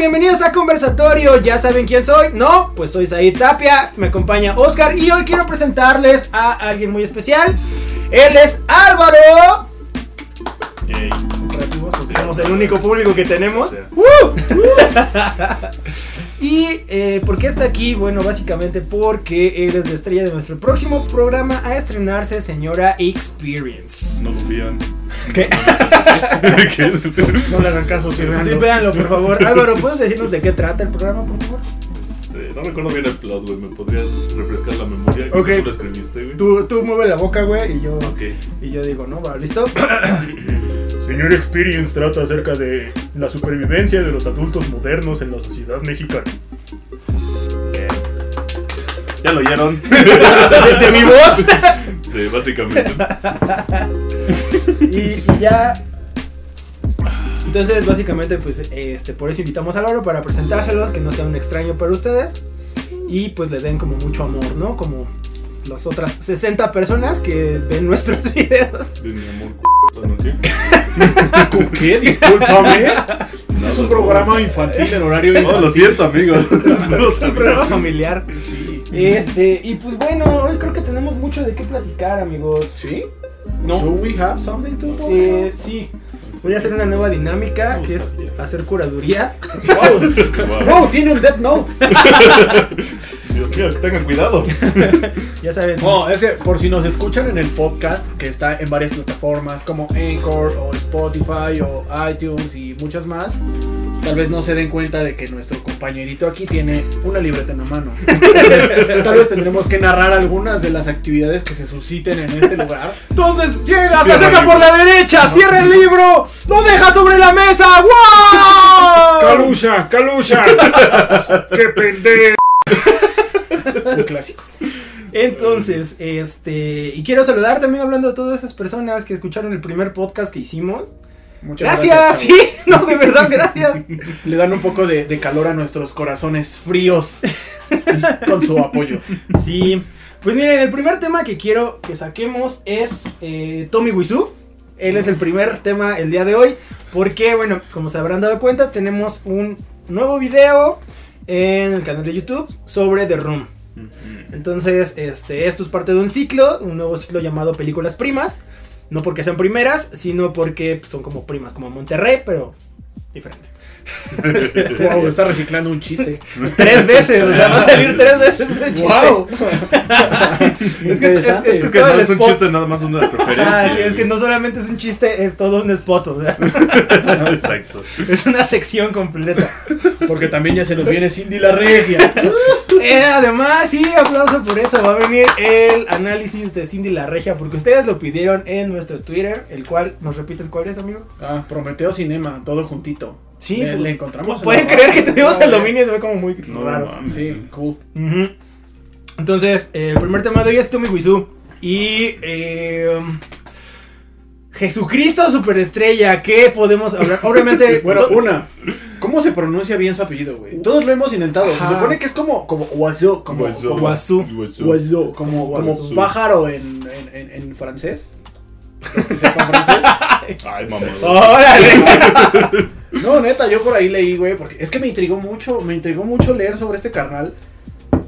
bienvenidos a Conversatorio. ¿Ya saben quién soy? No, pues soy Said Tapia, me acompaña Oscar y hoy quiero presentarles a alguien muy especial. Él es Álvaro. Yay. Somos el único público que tenemos. Sí. ¡Uh! y eh, ¿por qué está aquí? Bueno, básicamente porque él es la estrella de nuestro próximo programa a estrenarse, señora Experience. No lo vean. ¿Qué? ¿Qué? No le hagan caso, sí, Sí, véanlo. por favor. Álvaro, ¿puedes decirnos de qué trata el programa, por favor? Este, no recuerdo bien el plot, güey. ¿Me podrías refrescar la memoria? Ok. ¿Tú lo escribiste, güey? Tú, tú mueve la boca, güey, y yo, Ok. y yo digo, ¿no? Va, ¿listo? Señor Experience trata acerca de la supervivencia de los adultos modernos en la sociedad mexicana. ¿Ya lo oyeron? de mi voz. sí, básicamente. y, y ya. Entonces, básicamente, pues, este, por eso invitamos a Álvaro para presentárselos, que no sea un extraño para ustedes. Y pues le den como mucho amor, ¿no? Como las otras 60 personas que ven nuestros videos. De mi amor, c***, ¿no? ¿Qué? ¿Qué? Discúlpame. Este No, es un no, programa infantil en horario No, infantil. lo siento, amigos. No Es un programa familiar. Este, y pues bueno, hoy creo que tenemos mucho de qué platicar, amigos. ¿Sí? No. ¿Do we have something to talk Sí, about? sí. Voy a hacer una nueva dinámica No que es hacer curaduría. Wow. Wow, tiene un Death Note. Dios mío, que tengan cuidado. Ya sabes. No, es que por si nos escuchan en el podcast, que está en varias plataformas como Anchor o Spotify o iTunes y muchas más, tal vez no se den cuenta de que nuestro compañerito aquí tiene una libreta en la mano. tal vez tendremos que narrar algunas de las actividades que se susciten en este lugar. Entonces llega, se acerca por la derecha, cierra el libro, lo deja sobre la mesa. ¡Wow! ¡Calusha! ¡Calusha! ¡Qué pendejo! Un clásico. Entonces, este, y quiero saludar también hablando de todas esas personas que escucharon el primer podcast que hicimos. Muchas Gracias, sí, chavos. no, de verdad, gracias. Le dan un poco de, de calor a nuestros corazones fríos con su apoyo. Sí, pues miren, el primer tema que quiero que saquemos es eh, Tommy Wiseau. Él es el primer tema el día de hoy. Porque, bueno, como se habrán dado cuenta, tenemos un nuevo video en el canal de YouTube sobre The Room. Entonces, este, esto es parte de un ciclo, un nuevo ciclo llamado Películas Primas. No porque sean primeras, sino porque son como primas, como Monterrey, pero diferente. Wow, está reciclando un chiste. Tres veces, o sea, va a salir tres veces ese chiste. Wow. Es que, es, es que Es que todo no es un spot- chiste, nada más una preferencia. Ah, sí, es que no solamente es un chiste, es todo un spot, o sea, Exacto. es una sección completa. Porque también ya se nos viene Cindy la regia. Eh, además, sí, aplauso por eso, va a venir el análisis de Cindy la Regia, porque ustedes lo pidieron en nuestro Twitter, el cual, ¿nos repites cuál es, amigo? Ah, Prometeo Cinema, todo juntito. Sí, le, pues, le encontramos. en Pueden creer que tuvimos el No, dominio, se ve como muy No, raro. mames. Sí, cool. Entonces, eh, el primer tema de hoy es Tommy Wiseau. Y eh, Jesucristo Superestrella, ¿qué podemos hablar? Obviamente, Bueno, una. ¿Cómo se pronuncia bien su apellido, güey? Todos lo hemos intentado. Ajá. Se supone que es como como como Guazú. como como, como pájaro en, en, en, en francés. Los que sepan francés. Ay, mamá. ¡Órale! No, neta, yo por ahí leí, güey, porque es que me intrigó mucho, me intrigó mucho leer sobre este carnal.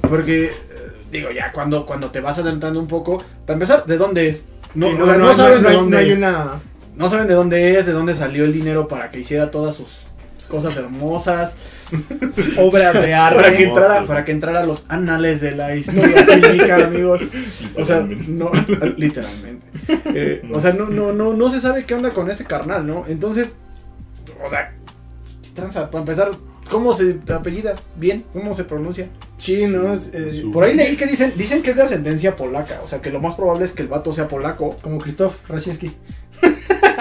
Porque, eh, digo, ya cuando, cuando te vas adelantando un poco, para empezar, ¿de dónde es? No, Sí, o sea, no saben no de dónde no hay es. una... No saben de dónde es, de dónde salió el dinero para que hiciera todas sus cosas hermosas. obras de arte. Para que, entrara, Hermoso. para que entrara a los anales de la historia fílmica, amigos. O sea, no, literalmente. Eh, o sea, no, no, no, no se sabe qué onda con ese carnal, ¿no? Entonces, o sea, ¿qué tranza? Para empezar, ¿cómo se apellida? Bien, ¿cómo se pronuncia? Sí, no, es, eh, Por ahí leí que dicen, dicen que es de ascendencia polaca, o sea que lo más probable es que el vato sea polaco. como Krzysztof Raczynski.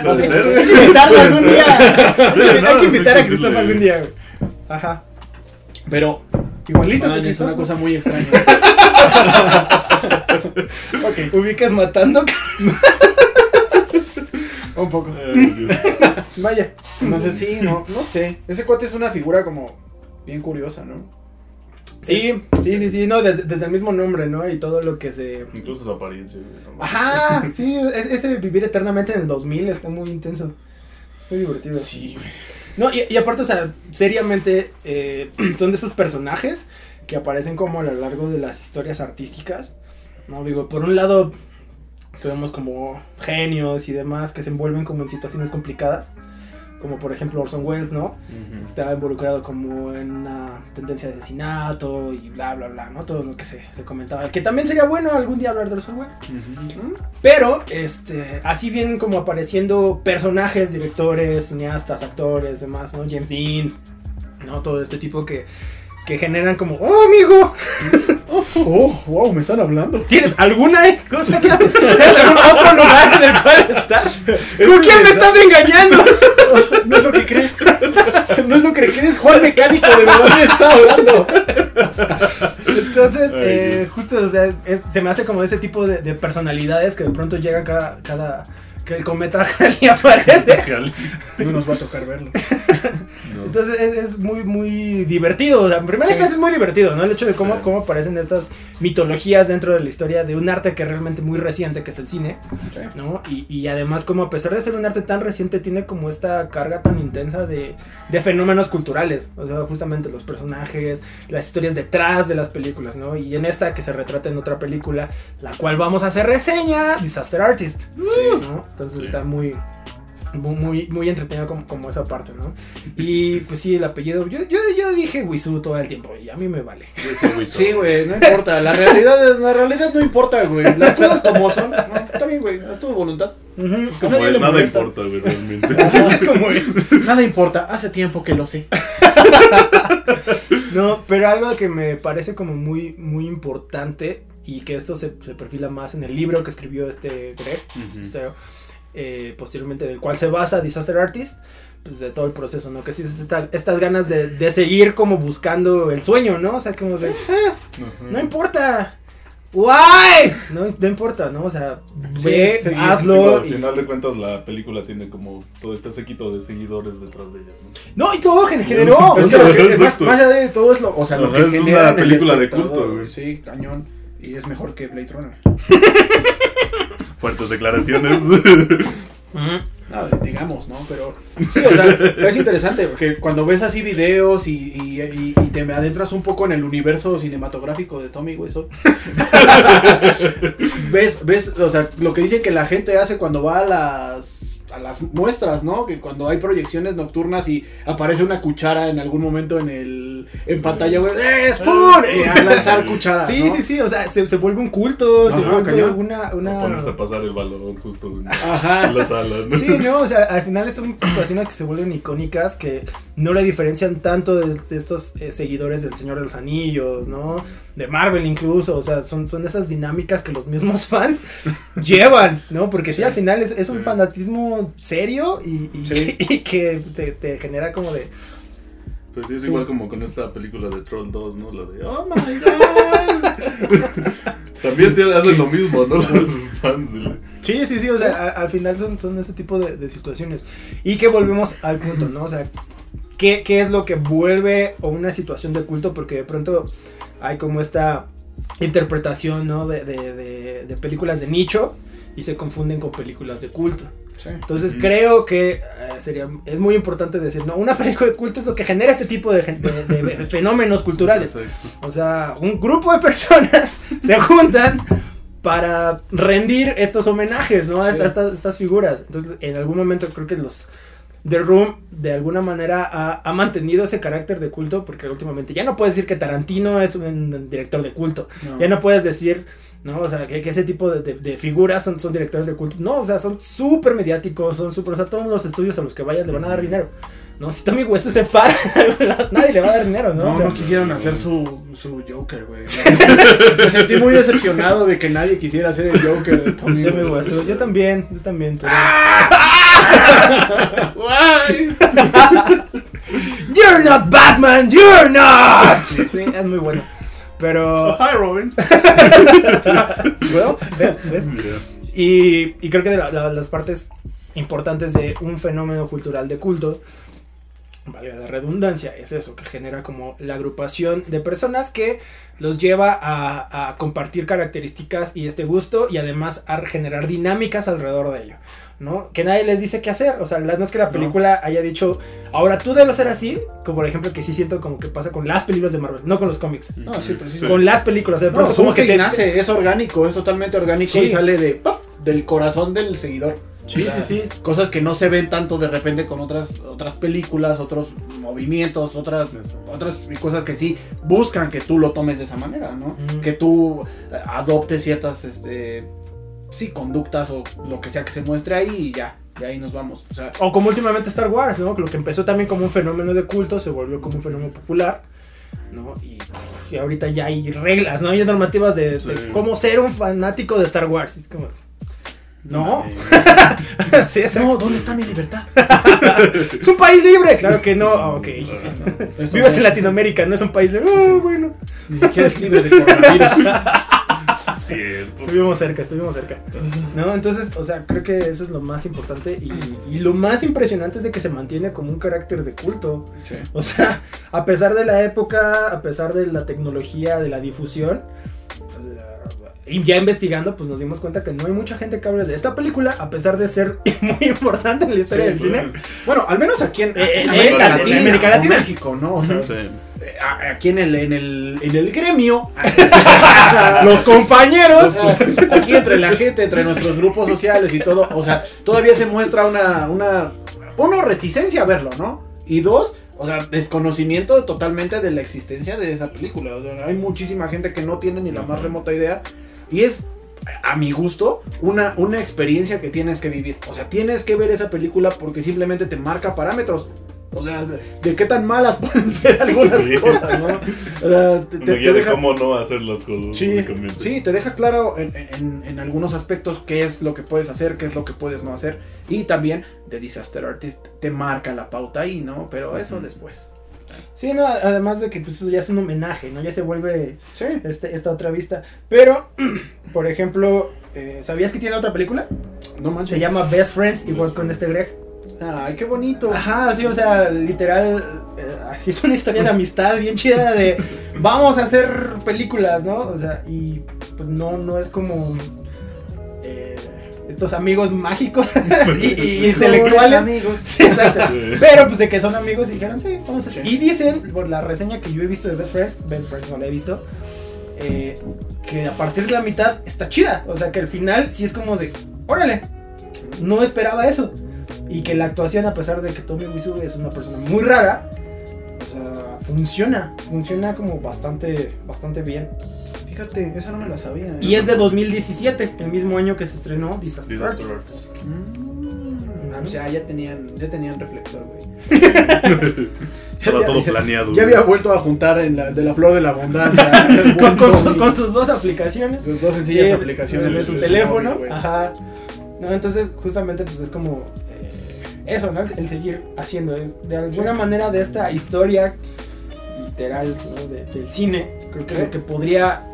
Puede ser. Hay que invitarlo algún ser. día. Sí, Hay no, que invitar a sí. algún día, güey. Ajá. Pero Igualito man, es una cosa muy extraña. ok, Ubicas matando. un poco. Ay. Vaya. No sé, sí, no, no sé. Ese cuate es una figura como bien curiosa, ¿no? Sí, sí, sí, sí, no, desde, desde el mismo nombre, ¿no? Y todo lo que se... Incluso su apariencia. no. Ajá, sí, es- este de vivir eternamente en el 2000 está muy intenso. Es muy divertido. Sí. No, y, y aparte, o sea, seriamente, eh, son de esos personajes que aparecen como a lo largo de las historias artísticas. No digo, por un lado, tenemos como genios y demás que se envuelven como en situaciones complicadas. Como por ejemplo Orson Welles, ¿no? Está involucrado como en una tendencia de asesinato y bla, bla, bla, ¿no? Todo lo que se, se comentaba. Que también sería bueno algún día hablar de Orson Welles. Pero, este, así vienen como apareciendo personajes, directores, cineastas, actores, demás, ¿no? James Dean, ¿no? Todo este tipo que, que generan como, oh, amigo, Oh, wow, me están hablando. ¿tienes alguna cosa que hacer? ¿Tienes algún otro lugar en el cual estás? ¿Con quién me estás engañando? No es lo que crees. No es lo que crees. Juan Mecánico de verdad me está hablando. Entonces, Ay, eh, justo, o sea, es- se me hace como ese tipo de, de personalidades que de pronto llegan cada, cada, que el cometa Halley aparece. No nos va a tocar verlo. No. Entonces es, es muy, muy divertido. O sea, en primera Sí. instancia es muy divertido, ¿no? El hecho de cómo, Sí. cómo aparecen estas mitologías dentro de la historia de un arte que es realmente muy reciente, que es el cine, ¿no? Y, y además como a pesar de ser un arte tan reciente, tiene como esta carga tan intensa de, de fenómenos culturales. O sea, justamente los personajes, las historias detrás de las películas, ¿no? Y en esta que se retrata en otra película, la cual vamos a hacer reseña, Disaster Artist, ¿no? Entonces Sí. está muy... Muy, muy, muy entretenido como, como esa parte, ¿no? Y pues sí, el apellido. Yo, yo, yo dije Wisu todo el tiempo y a mí me vale. Sí, güey, no importa. La realidad, es- la realidad no importa, güey. Las cosas como son. No, está bien, güey. Es tu voluntad. Ujú. Como él, nada molesta. importa, güey, realmente. Es como Nada importa. Hace tiempo que lo sé. No, pero algo que me parece como muy, muy importante y que esto se, se perfila más en el libro que escribió este Greg, Ujú. este, eh, posteriormente del cual se basa Disaster Artist, pues de todo el proceso, ¿no? Que sí es esta- estas ganas de, de seguir como buscando el sueño, ¿no? O sea, como de, "Ah, Ajá. no importa. Why? No, no importa, ¿no? O sea, ve, sí, hazlo. al y- final de cuentas, la película tiene como todo este séquito de seguidores detrás de ella. ¿no? No, y todo generó. O sea, lo que- es más, allá de todo es lo, o sea, lo Ajá, que es genera una película de culto, güey. Sí, cañón. Y es mejor que Blade Runner. Fuertes declaraciones. No, digamos, ¿no? Pero sí, o sea, es interesante porque cuando ves así videos y, y, y- y te adentras un poco en el universo cinematográfico de Tommy Wiseau, ves, ves, o sea, lo que dicen que la gente hace cuando va a las a las muestras, ¿no? Que cuando hay proyecciones nocturnas y aparece una cuchara en algún momento en el en pantalla, güey, ¡eh, Spoon! Y a lanzar cuchara. Sí, ¿no? sí, sí, o sea, se, se vuelve un culto, se vuelve cañón. una... O una... ponerse a pasar el balón justo en Ajá. en la sala. ¿no? Sí, no, o sea, al final son situaciones que se vuelven icónicas, que no le diferencian tanto de, de estos eh, seguidores del Señor de los Anillos, ¿no? De Marvel incluso, o sea, son, son esas dinámicas que los mismos fans llevan, ¿no? Porque sí, al final es, es un Sí. fanatismo serio y, y- Sí. y que te, te genera como de... Pues es igual como con esta película de Troll 2, ¿no? La de Oh my god. También tiene- hacen lo mismo, ¿no? Los fans. Sí, sí, sí, o sea, a- al final son, son ese tipo de, de situaciones. Y que volvemos al punto, ¿no? O sea, ¿qué, qué es lo que vuelve a una situación de culto? Porque de pronto hay como esta interpretación, ¿no? De- de películas de nicho y se confunden con películas de culto. Sí. Entonces creo que eh, sería, es muy importante decir, no, una película de culto es lo que genera este tipo de, gen- de- de fenómenos culturales. Exacto. O sea, un grupo de personas se juntan para rendir estos homenajes, ¿no? A estas, estas figuras. Entonces, en algún momento creo que los The Room de alguna manera ha, ha mantenido ese carácter de culto porque últimamente ya no puedes decir que Tarantino es un director de culto. No. Ya no puedes decir, ¿no? O sea, que, que ese tipo de, de- de figuras son, son directores de culto. No, o sea, son súper mediáticos, son súper, o sea, todos los estudios a los que vayan le van a dar dinero. No, si Tommy Wiseau se para, nadie le va a dar dinero, ¿no? No, O sea, no quisieron hacer su, su Joker, güey. Me sentí muy decepcionado de que nadie quisiera hacer el Joker de Tommy. Wiseau, Yo también, yo también. Pero... You're not Batman, you're not. Es muy bueno. Pero, Oh, hi, Robin. bueno, ¿ves? ¿ves? Y, y creo que de la- la- las partes importantes de un fenómeno cultural de culto valga la redundancia, es eso, que genera como la agrupación de personas que los lleva a, a compartir características y este gusto y además a generar dinámicas alrededor de ello. ¿No? Que nadie les dice qué hacer. O sea, la- no es que la película haya dicho, ahora tú debes ser así, como por ejemplo que sí siento como que pasa con las películas de Marvel, no con los cómics. No, sí, pero sí. Con las películas, de No, pronto como como que que te nace, es orgánico, es totalmente orgánico Sí. y sale de ¡pap! del corazón del seguidor. Sí, O sea, sí, sí. Cosas que no se ven tanto de repente con otras otras películas, otros movimientos, otras otras cosas que sí buscan que tú lo tomes de esa manera, ¿no? Que tú adoptes ciertas este sí conductas o lo que sea que se muestre ahí y ya, de ahí nos vamos. O sea, O como últimamente Star Wars, ¿no? Lo que empezó también como un fenómeno de culto se volvió como un fenómeno popular, ¿no? Y, y ahorita ya hay reglas, ¿no? Hay normativas de, cómo ser un fanático de Star Wars. Es como, no, sí, no, ¿dónde está mi libertad? es un país libre. Claro que no, ah, ok. Esto Vives no- en Latinoamérica, no es un país libre. Oh, bueno. Ni siquiera es libre de coronavirus. Cierto. Estuvimos cerca, estuvimos cerca. ¿No? Entonces, o sea, creo que eso es lo más importante y, y lo más impresionante es de que se mantiene como un carácter de culto. Sí. O sea, a pesar de la época, a pesar de la tecnología, de la difusión, y ya investigando, pues nos dimos cuenta que no hay mucha gente que hable de esta película, a pesar de ser muy importante en la historia Sí, del cine. Bueno, al menos aquí en, Eh, en en América, Latina, Latina, América o Latina. México, ¿no? O sea, Sí. Aquí en el, en el, en el gremio, Los compañeros. aquí entre la gente, entre nuestros grupos sociales y todo, o sea, todavía se muestra una, una, uno, reticencia a verlo, ¿no? Y dos, o sea, desconocimiento totalmente de la existencia de esa película. O sea, hay muchísima gente que no tiene ni la más remota idea y es a mi gusto, una, una experiencia que tienes que vivir. O sea, tienes que ver esa película porque simplemente te marca parámetros. O sea, de, de qué tan malas pueden ser algunas Sí. cosas, ¿no? O sea, te, te de deja, cómo no hacer las cosas. sí, sí, te deja claro en, en- en algunos aspectos qué es lo que puedes hacer, qué es lo que puedes no hacer. Y también The Disaster Artist te marca la pauta ahí, ¿no? Pero eso después. Sí, no, además de que pues eso ya es un homenaje, ¿no? Ya se vuelve Sí. este, esta otra vista. Pero, por ejemplo, eh, ¿sabías que tiene otra película? No manches. Se llama Best Friends, igual Best con Friends. este Greg. Ay, qué bonito. Ajá, sí, o sea, literal, eh, así es una historia de amistad bien chida de vamos a hacer películas, ¿no? O sea, y pues no, no es como eh, estos amigos mágicos y, y intelectuales. amigos. Sí, exacto. Sí. Pero pues de que son amigos y dijeron, sí, vamos a hacer. Sí. Y dicen, por la reseña que yo he visto de Best Friends, Best Friends no la he visto, eh, que a partir de la mitad está chida. O sea, que al final sí es como de, órale, no esperaba eso. Y que la actuación, a pesar de que Tommy Wiseau es una persona muy rara, o sea, funciona. Funciona como bastante, bastante bien. Fíjate, esa no me la sabía. ¿eh? Y es de 2017, el mismo año que se estrenó Disaster, Disaster Artist. Artist. Mm, o sea, ya tenían, ya tenían reflector, güey. Estaba todo planeado. Ya había vuelto a juntar en la, de la flor de la abundancia. Con, buen con su- Tommy. con sus dos aplicaciones. Sus dos sencillas Sí, aplicaciones de su teléfono. móvil, güey. ajá. No, entonces, justamente, pues es como eso, ¿no? El, seguir haciendo. Es, de alguna manera, de esta historia literal ¿no? de- del cine, creo que lo que podría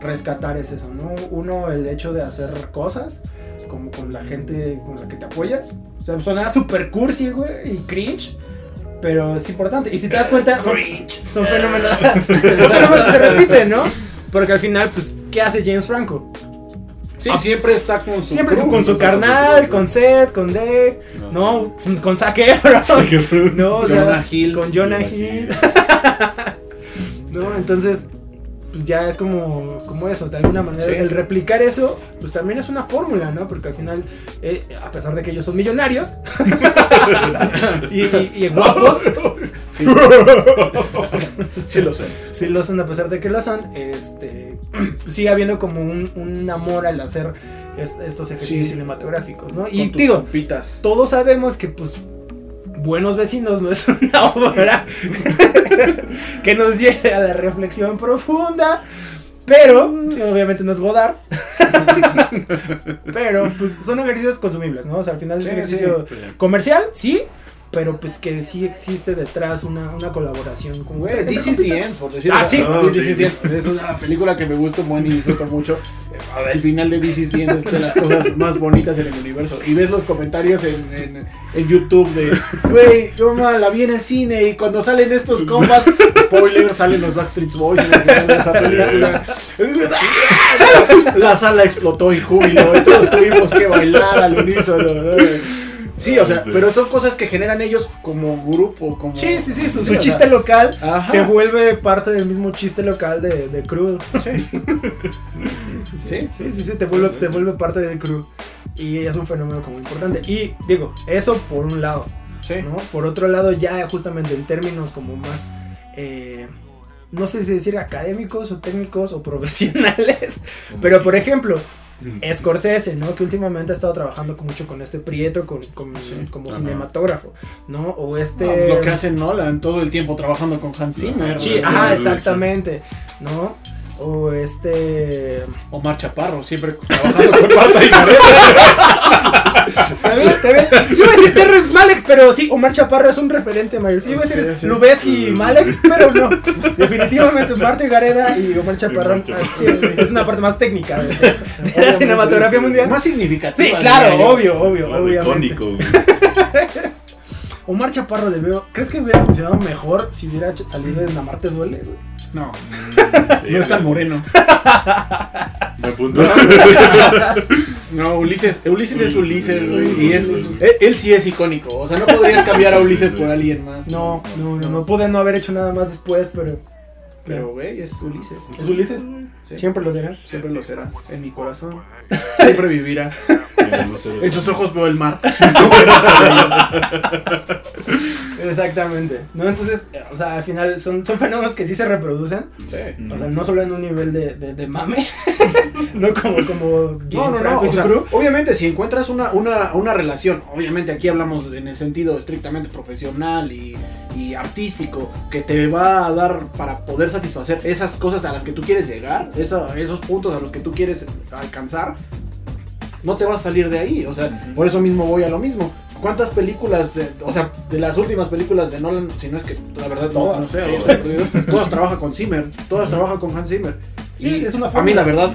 rescatar es eso, ¿no? Uno, el hecho de hacer cosas como con la gente con la que te apoyas. O sea, sonará super cursi, güey, y cringe. Pero es importante. Y si te das cuenta, son, son fenómenos, son fenómenos que se repiten, ¿no? Porque al final, pues, ¿qué hace James Franco? Sí, siempre está con su Siempre crew. con su carnal, con Seth, con Dave, no, con Zac Efron, no, o sea, Jonah Hill. con Jonah Jonah Hill, no, entonces, pues ya es como, como eso, de alguna manera, Sí. el replicar eso, pues también es una fórmula, ¿no? Porque al final, eh, a pesar de que ellos son millonarios y, y- y guapos, Sí. sí lo sé. sí lo son a pesar de que lo son, este, pues sigue habiendo como un, un amor al hacer est- estos ejercicios Sí. cinematográficos, ¿no? Con Y digo, compitas. todos sabemos que pues Buenos Vecinos no es una obra que nos lleve a la reflexión profunda, pero sí, obviamente no es Godard. pero pues son ejercicios consumibles, ¿no? O sea, al final es un ejercicio Sí. comercial, sí, pero pues que sí existe detrás una, una colaboración con Güey, This is the end, por decirlo Ah, sí. Ah, This sí. is the end. Es una película que me gusta buen y disfruto mucho. El final de This is the end es de las cosas más bonitas en el universo. Y ves los comentarios en, en, en YouTube de, güey, yo ma, la vi en el cine y cuando salen estos combats, spoiler, salen los Backstreet Boys en el final de esa película. La sala explotó en júbilo y todos tuvimos que bailar al unísono. ¿no? Sí, o sea, Sí. pero son cosas que generan ellos como grupo, como... Sí, sí, sí, su, o sea, chiste local Ajá. te vuelve parte del mismo chiste local de, de crew. Sí. Sí, sí, sí, ¿Sí? sí, sí, sí, te vuelve, te vuelve parte del crew. Y es un fenómeno como importante. Y digo, eso por un lado. Sí. ¿no? Por otro lado, ya justamente en términos como más, eh, no sé si decir académicos o técnicos o profesionales, pero por ejemplo, Scorsese, ¿no? Que últimamente ha estado trabajando mucho con este Prieto con, con- Sí. como cinematógrafo, ¿no? O este... No, lo que hace Nolan todo el tiempo trabajando con Hans Zimmer. Sí, Sí, ajá, sí, exactamente, ¿no? O este... Omar Chaparro, siempre trabajando con Marta y Gareda. Está bien, está bien. Yo iba a decir Terrence Malek, pero sí, Omar Chaparro es un referente mayor. Sí, iba a decir Sí, sí. Lubeski y Malek, pero no. Definitivamente Marta Gareda y Omar Chaparro. Omar Chaparro. ah, sí, es, es una parte más técnica de, de la cinematografía mundial. Más significativa. Sí, claro, obvio, obvio, obviamente. icónico, güey. Omar Chaparro debió. ¿Crees que hubiera funcionado mejor si hubiera salido en Amarte Duele? güey? No, Mm, no es tan moreno. Me apunto. No, Ulises, Ulises es Ulises, güey. Y es, él, él sí es icónico. O sea, no podrías cambiar a Ulises por alguien más. No, no, no, no pude no haber hecho nada más después, pero. Pero, güey, es Ulises. ¿Es Ulises? Sí. Siempre lo será. Siempre lo será. En mi corazón. Siempre vivirá. En sus ojos veo el mar. Exactamente. ¿No? Entonces, o sea, al final son, son fenómenos que sí se reproducen. Sí. O sea, no solo en un nivel de, de, de mame, no como, como James No, no, no. Franco y o su sea, crew. obviamente, si encuentras una, una, una relación, obviamente aquí hablamos en el sentido estrictamente profesional y, y artístico, que te va a dar para poder satisfacer esas cosas a las que tú quieres llegar, esa- esos puntos a los que tú quieres alcanzar, no te vas a salir de ahí. O sea, por eso mismo voy a lo mismo. ¿Cuántas películas, de- o sea, de las últimas películas de Nolan, si no es que la verdad no, Todas. no sé, Todas. todas trabajan con Zimmer, todas trabajan con Hans Zimmer. Sí, Y es una a mí la verdad,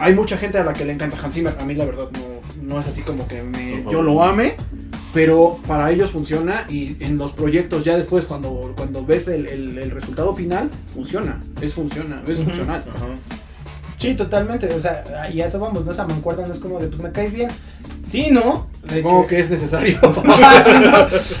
hay mucha gente a la que le encanta Hans Zimmer, a mí la verdad no, no es así como que me, yo lo ame, pero para ellos funciona y en los proyectos ya después cuando, cuando ves el, el- el resultado final, funciona, es funciona, es funcional. Ajá. Sí, totalmente. O sea, y a eso vamos, ¿no? Esa mancuerda no es como de, pues me caes bien. Sí, ¿no? Supongo que es necesario.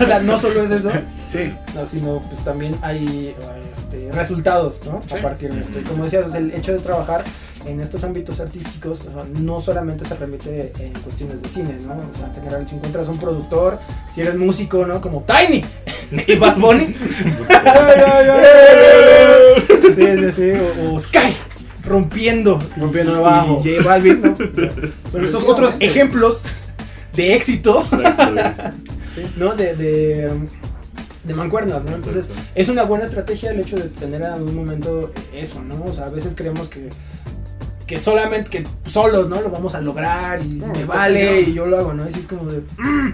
O sea, no solo es eso, sí. no, sino pues también hay este, resultados, ¿no? Sí. A partir de esto. Y como decías, o sea, el hecho de trabajar en estos ámbitos artísticos, o sea, no solamente se remite en cuestiones de cine, ¿no? O sea, en general, si encuentras un productor, si eres músico, ¿no? Como Tiny y Bad Bunny. sí, sí, sí. O, o Sky rompiendo, Rompiendo y- abajo. Y J Balvin, ¿no? O sea, son estos otros ejemplos de éxito, Exacto. ¿no? De, de, de mancuernas, ¿no? Entonces, Exacto. es una buena estrategia el hecho de tener en algún momento eso, ¿no? O sea, a veces creemos que que solamente que solos, ¿no? Lo vamos a lograr y No, me vale y yo lo hago, ¿no? Y así es como de "Mm,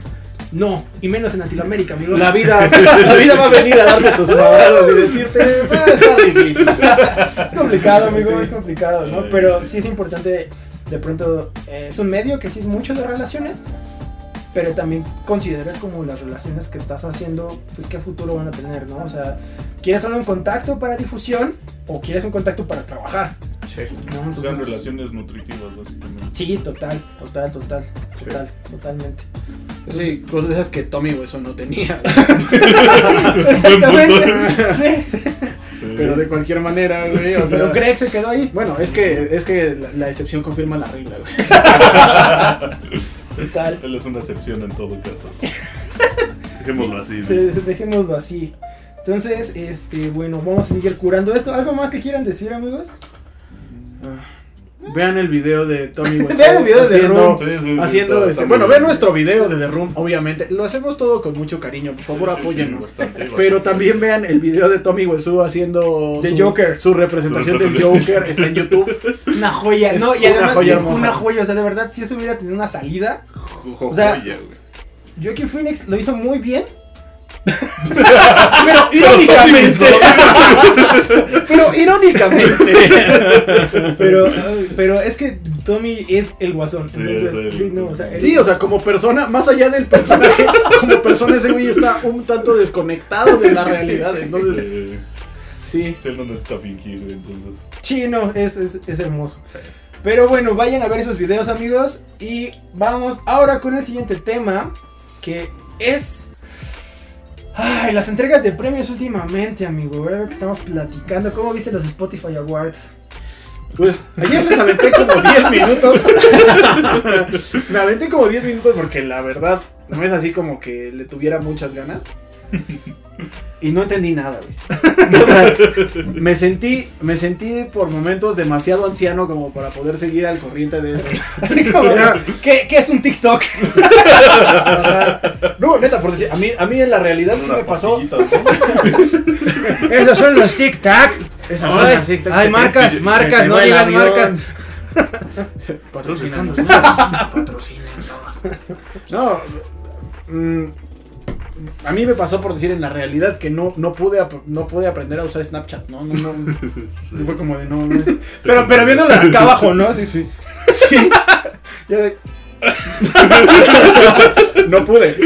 no, y menos en Latinoamérica, amigo. La vida, la vida va a venir a darte tus abrazos y decirte, va a estar difícil. es complicado, amigo, Sí. es complicado, ¿no? Pero sí. es importante, de pronto, eh, es un medio que sí es mucho de relaciones, pero también consideres como las relaciones que estás haciendo, pues qué futuro van a tener, ¿no? O sea, ¿quieres solo un contacto para difusión o quieres un contacto para trabajar? Sí. ¿no? Sean Entonces, relaciones nutritivas, básicamente. sí, total, total, total, total, totalmente. Sí, cosas de esas que Tommy Hueso no tenía. Exactamente. sí, sí. Sí. Pero de cualquier manera, güey. O sea, Pero Craig se quedó ahí. Bueno, es que, es que la, la excepción confirma la regla, güey. Total. Él es una excepción en todo caso. Dejémoslo así. Se- dejémoslo así. Entonces, este, bueno, vamos a seguir curando esto. ¿Algo más que quieran decir, amigos? Vean el video de Tommy Wiseau Vean el video de The haciendo, Room. Sí, sí, sí, haciendo este, bueno, vean bien. nuestro video de The Room, obviamente. Lo hacemos todo con mucho cariño, por favor Sí, sí, sí, apóyennos. bastante, bastante. Pero también vean el video de Tommy Wiseau haciendo De su, Joker. su representación del representación. Joker, está en YouTube. Una joya, Es no, y una además joya es hermosa. una joya, o sea, de verdad, si eso hubiera tenido una salida, o sea, joya, güey. Joaquin Phoenix lo hizo muy bien, Pero irónicamente. pero irónicamente. Pero, pero es que Tommy es el guasón. Sí, entonces, sí, no, o sea, él- Sí, o sea, como persona, más allá del personaje, como persona ese güey está un tanto desconectado de la realidad. Entonces, sí. sí, él no necesita fingir, entonces. Sí, no, es, es, es hermoso. Pero bueno, vayan a ver esos videos, amigos. Y vamos ahora con el siguiente tema. Que es. Ay, las entregas de premios últimamente, amigo. Ahora que estamos platicando. ¿Cómo viste los Spotify Awards? Pues ayer les aventé como 10 minutos. Me aventé como 10 minutos porque la verdad no es así como que le tuviera muchas ganas. Y no entendí nada, güey. O sea, me sentí, me sentí por momentos demasiado anciano como para poder seguir al corriente de eso. Así como, ¿qué, qué es un TikTok? O sea, no, neta, por decir, a mí, a mí en la realidad sí me pasó. Esos son los TikTok. Esas son Ay, las TikToks ay, que marcas, marcas, no avión. marcas. Patrocínanos. Patrocínanos. No, mm, a mí me pasó por decir en la realidad que no, no pude no pude aprender a usar Snapchat, no, no, no. Y fue como de no, no es. Pero, pero viéndola acá abajo, ¿no? Sí, sí. Sí, Yo de- no pude.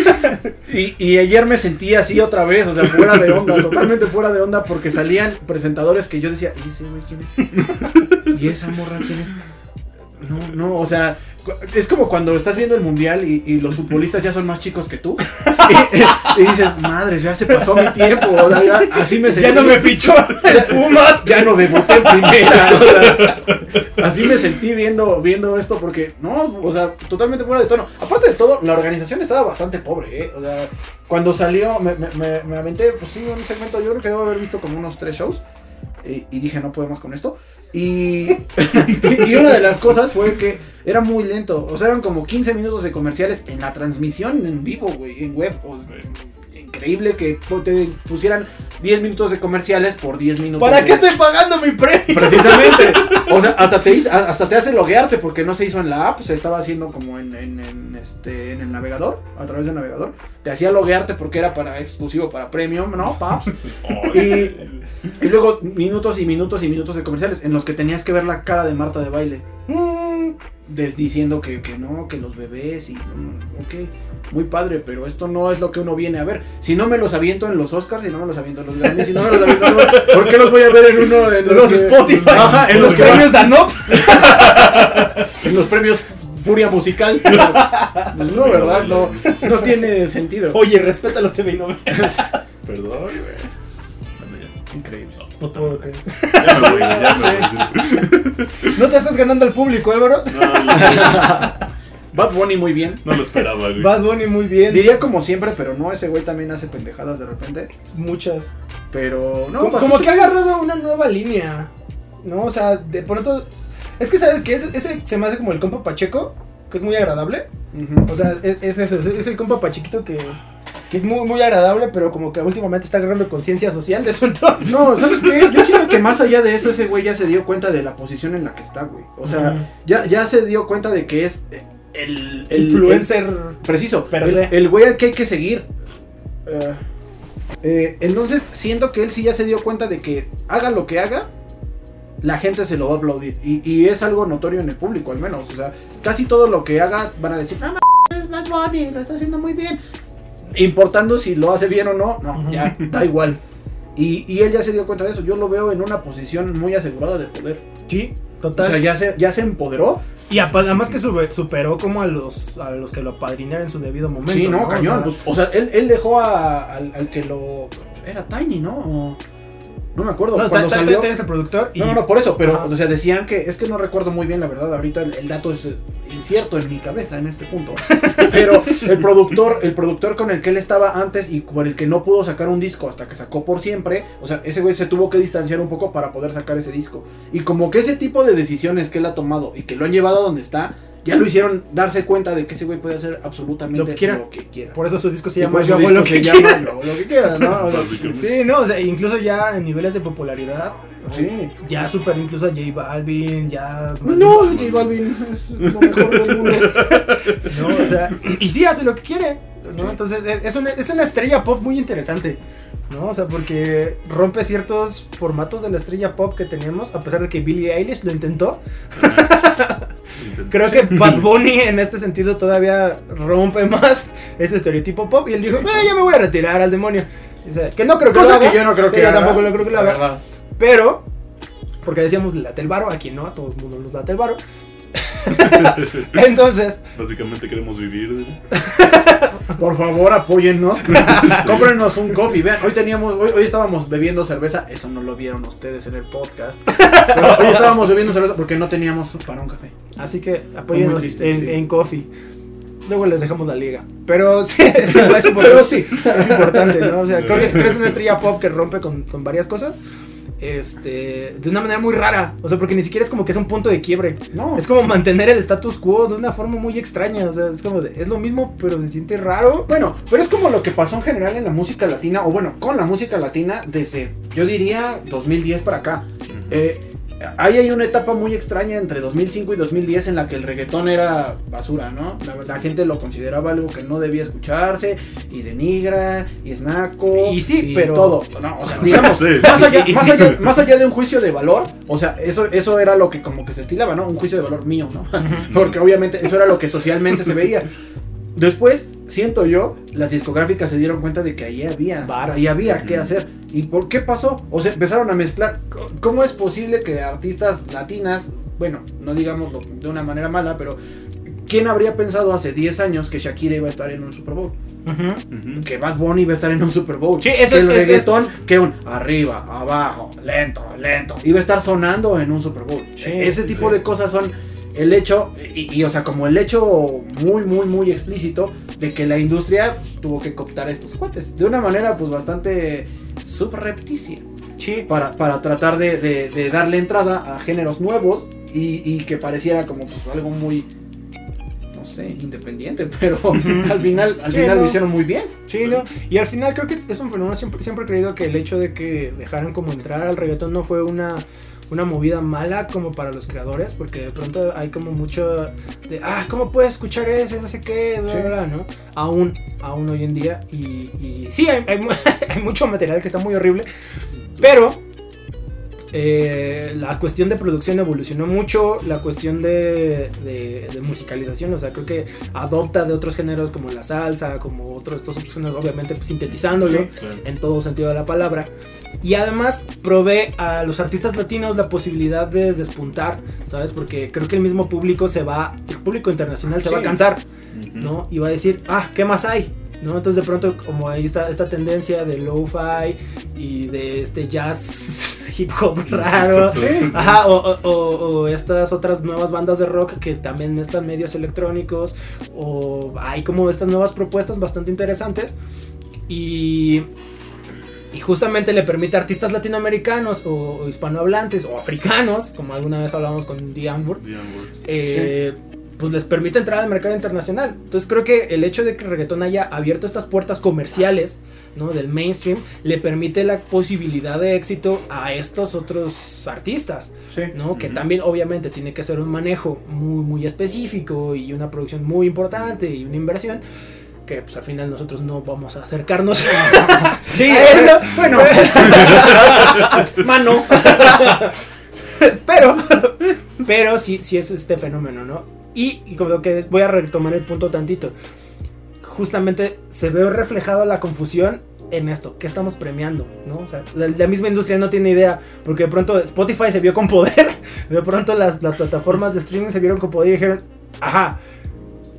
Y, y ayer me sentí así otra vez, o sea, fuera de onda, totalmente fuera de onda, porque salían presentadores que yo decía, ¿y ese güey quién es? ¿Y esa morra quién es? No, no, o sea, es como cuando estás viendo el mundial y, y los futbolistas ya son más chicos que tú. Y, y dices, madre, ya se pasó mi tiempo. o sea, ya- así me sentí. Ya no me fichó el Pumas. Ya no debuté en primera. o sea, así me sentí viendo, viendo esto porque, no, o sea, totalmente fuera de tono. Aparte de todo, la organización estaba bastante pobre, ¿eh? O sea, cuando salió, me, me, me, me aventé, pues sí, un segmento, yo creo que debo haber visto como unos tres shows. Y, dije, no puedo más con esto. Y, y una de las cosas fue que era muy lento. O sea, eran como 15 minutos de comerciales en la transmisión en vivo, güey, en web. O increíble que te pusieran 10 minutos de comerciales por 10 minutos. ¿Para de- qué estoy pagando mi premio? Precisamente. O sea, hasta te, hizo- hasta te hace loguearte porque no se hizo en la app, se estaba haciendo como en, en, en, este, en el navegador, a través del navegador. Te hacía loguearte porque era para exclusivo para premium, ¿no? Paps. Y, y luego minutos y minutos y minutos de comerciales en los que tenías que ver la cara de Marta de baile. Mm, diciendo que, que no, que los bebés y... mm, ok, muy padre, pero esto no es lo que uno viene a ver. Si no me los aviento en los Oscars, si no me los aviento en los Grammys, si no me los aviento en los... ¿Por qué los voy a ver en uno en Los que- Spotify. Ajá, en los, premios Danop. en los premios Furia Musical. Pues no, ¿verdad? No, no tiene sentido. Oye, respeta los TV novelas. Perdón, güey. Increíble. No puedo creer. Ya me voy, ya me voy. No te estás ganando al público, Álvaro. No, no, Bad Bunny muy bien. no lo esperaba, güey. Bad Bunny muy bien. Diría como siempre, pero no, ese güey también hace pendejadas de repente. Muchas. Pero no, como, que ha agarrado una nueva línea. ¿No? O sea, de pronto. Es que, ¿sabes que Ese, ese se me hace como el compa Pacheco, que es muy agradable. O sea, es, es eso, es, es el compa Pachequito que, que es muy, muy agradable, pero como que últimamente está agarrando conciencia social de su entorno. No, ¿sabes qué? Yo siento que más allá de eso, ese güey ya se dio cuenta de la posición en la que está, güey. O sea, ya, ya se dio cuenta de que es el, el Influencer. el- preciso, Per el, güey al que hay que seguir. Eh, eh, entonces, siento que él sí ya se dio cuenta de que haga lo que haga, la gente se lo va a aplaudir. Y, y es algo notorio en el público, al menos. O sea, casi todo lo que haga van a decir, no mames, es Bad Bunny, lo está haciendo muy bien. Importando si lo hace bien o no, no, ya, da igual. Y, y él ya se dio cuenta de eso. Yo lo veo en una posición muy asegurada de poder. Sí, O total. sea, ya se, ya se empoderó. Y además que sube- superó como a los a los que lo apadrinaron en su debido momento. sí, no, O cañón. sea, pues, O sea, él, él dejó a- al, al que lo. Era Tiny, ¿no? O- no me acuerdo. no, cuando salió. el productor. Y, No, no, no, por eso, pero, Ajá. o sea, decían que, es que no recuerdo muy bien la verdad, ahorita el, el dato es eh, incierto en mi cabeza en este punto, pero el productor, el productor con el que él estaba antes y por el que no pudo sacar un disco hasta que sacó por siempre, o sea, ese güey se tuvo que distanciar un poco para poder sacar ese disco, y como que ese tipo de decisiones que él ha tomado y que lo han llevado a donde está, ya lo hicieron darse cuenta de que ese güey puede hacer absolutamente Lo que quiera. lo que quiera. por eso su disco se llama Yo hago lo que quiera. llama Yo hago lo que quiera, ¿no? O sea, Básicamente. Sí, no, o sea, incluso ya en niveles de popularidad. sí. Ya super incluso a J Balvin, ya. No, J Balvin es lo mejor del mundo. No, o sea, y sí hace lo que quiere. ¿no? Sí. Entonces es, es una, es una estrella pop muy interesante, ¿no? O sea, porque rompe ciertos formatos de la estrella pop que teníamos, a pesar de que Billie Eilish lo intentó. Creo que Bad Bunny en este sentido todavía rompe más ese estereotipo pop y él dijo, Sí. "Eh, ya me voy a retirar al demonio. Que no creo que lo Cosa haga, que yo no creo sí, que yo haga, tampoco lo creo que lo la haga. verdad. Pero, porque decíamos late el varo, aquí no, a todo el mundo nos late el varo. Entonces, Básicamente queremos vivir. Por favor, apóyennos. Cómprenos un coffee. Vean, hoy teníamos, hoy, hoy estábamos bebiendo cerveza. Eso no lo vieron ustedes en el podcast. Pero hoy estábamos bebiendo cerveza porque no teníamos para un café. Así que apóyennos triste, en, sí. en Coffee. Luego les dejamos la liga. Pero sí, es, es importante, Pero sí. es importante, ¿no? O sea, creo que, es, Sí. creo que es una estrella pop que rompe con, con varias cosas. Este, de una manera muy rara. O sea, porque ni siquiera es como que es un punto de quiebre. No. Es como mantener el status quo de una forma muy extraña. O sea, es como de, es lo mismo, pero se siente raro. Bueno, pero es como lo que pasó en general en la música latina, o bueno, con la música latina desde, yo diría, 2010 para acá. Eh, ahí hay una etapa muy extraña entre 2005 y 2010 en la que el reggaetón era basura, ¿no? La, la gente lo consideraba algo que no debía escucharse, y denigra, y es naco, Y sí, pero- todo. No, o sea, digamos, Sí. más, allá, Y- y más, allá, más allá de un juicio de valor, o sea, eso, eso era lo que como que se estilaba, ¿no? Un juicio de valor mío, ¿no? Porque obviamente eso era lo que socialmente se veía. Después, siento yo, las discográficas se dieron cuenta de que ahí había, Varo. ahí había que hacer. ¿Y por qué pasó? O sea, empezaron a mezclar. ¿Cómo es posible que artistas latinas, bueno, no digámoslo de una manera mala, pero ¿quién habría pensado hace 10 años que Shakira iba a estar en un Super Bowl? Que Bad Bunny iba a estar en un Super Bowl. Sí, eso que el reggaetón, que un arriba, abajo, lento, lento, iba a estar sonando en un Super Bowl. Sí, Ese tipo sí. de cosas son el hecho, y, y, o sea, como el hecho muy, muy, muy explícito de que la industria tuvo que cooptar a estos cuates. De una manera, pues, bastante subrepticia. Sí. Para, para tratar de, de- de darle entrada a géneros nuevos y, y que pareciera como pues, algo muy, no sé, independiente, pero al final, al Sí, final no. lo hicieron muy bien. Sí, ¿no? Y al final creo que es un fenómeno, siempre, siempre he creído que el hecho de que dejaran como entrar al reggaetón no fue una, una movida mala como para los creadores, porque de pronto hay como mucho de, ah, ¿cómo puedes escuchar eso? Y no sé qué, bla, Sí. bla, bla, ¿no? Aún, aún hoy en día. Y, y sí, hay, hay mu- hay mucho material que está muy horrible, pero... eh, la cuestión de producción evolucionó mucho, la cuestión de, de- de musicalización, o sea, creo que adopta de otros géneros como la salsa, como otros, estos otros géneros, obviamente pues, sintetizándolo Sí. Claro. en todo sentido de la palabra. Y además provee a los artistas latinos la posibilidad de despuntar, ¿sabes? Porque creo que el mismo público se va, el público internacional se va a Sí. cansar, Ujú. ¿no? Y va a decir, ah, ¿qué más hay? ¿No? Entonces de pronto como ahí está esta tendencia de lo-fi y de este jazz hip hop raro. Sí. Ajá, o, o- o- estas otras nuevas bandas de rock que también mezclan medios electrónicos. O hay como estas nuevas propuestas bastante interesantes. Y justamente le permite a artistas latinoamericanos o, o hispanohablantes o africanos, como alguna vez hablamos con The eh, pues les permite entrar al mercado internacional. Entonces creo que el hecho de que el reggaetón haya abierto estas puertas comerciales, ¿no? Del mainstream, le permite la posibilidad de éxito a estos otros artistas, Sí. ¿no? Que también obviamente tiene que ser un manejo muy, muy específico y una producción muy importante y una inversión. Que pues al final nosotros no vamos a acercarnos. Sí, a eso. bueno. Mano. pero, pero sí, sí es este fenómeno, ¿no? Y, y como que voy a retomar el punto tantito. Justamente se ve reflejado la confusión en esto, ¿qué estamos premiando? ¿no? O sea, la, la misma industria no tiene idea, porque de pronto Spotify se vio con poder, de pronto las, las plataformas de streaming se vieron con poder y dijeron, ajá,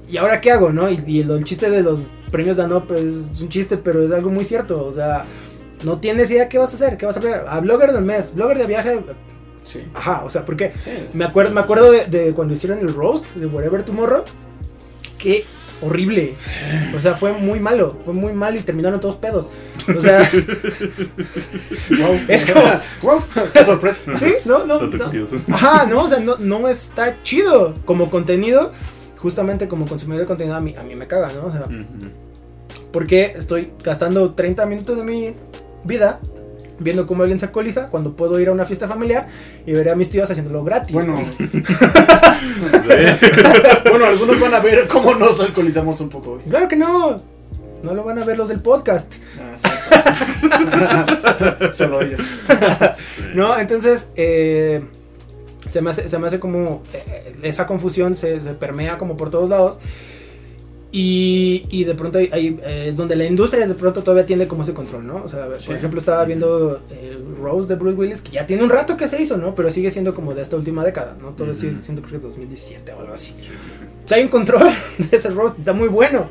¿y ahora qué hago? ¿no? Y, y el, el chiste de los premios Danop es un chiste, pero es algo muy cierto, o sea, no tienes idea qué vas a hacer, qué vas a premiar, a blogger del mes, blogger de viaje, Sí. ajá, o sea, porque Sí. me acuerdo, me acuerdo de, de cuando hicieron el roast de Whatever Tomorrow. Qué horrible. O sea, fue muy malo. Fue muy malo y terminaron todos pedos. O sea, Wow. Es como- Wow, qué sorpresa. sí, no, no. No. curioso. Ajá, no, o sea, no, no está chido. Como contenido, justamente como consumidor de contenido, a mí, a mí me caga, ¿no? O sea, porque estoy gastando 30 minutos de mi vida viendo cómo alguien se alcoholiza cuando puedo ir a una fiesta familiar y ver a mis tíos haciéndolo gratis. Bueno, bueno, algunos van a ver cómo nos alcoholizamos un poco hoy. Claro que no. No lo van a ver los del podcast. Ah, sí. Solo ellos. Sí. ¿No? Entonces, eh, se, me hace, se me hace como eh, esa confusión se, se permea como por todos lados. Y, y de pronto ahí, eh, es donde la industria de pronto todavía tiene como ese control, ¿no? O sea, Sí. por ejemplo, estaba viendo eh, Rose de Bruce Willis, que ya tiene un rato que se hizo, ¿no? Pero sigue siendo como de esta última década, ¿no? Todo Ujú. sigue siendo creo que 2017 o algo así. Sí, sí. O sea, hay un control de ese roast, está muy bueno.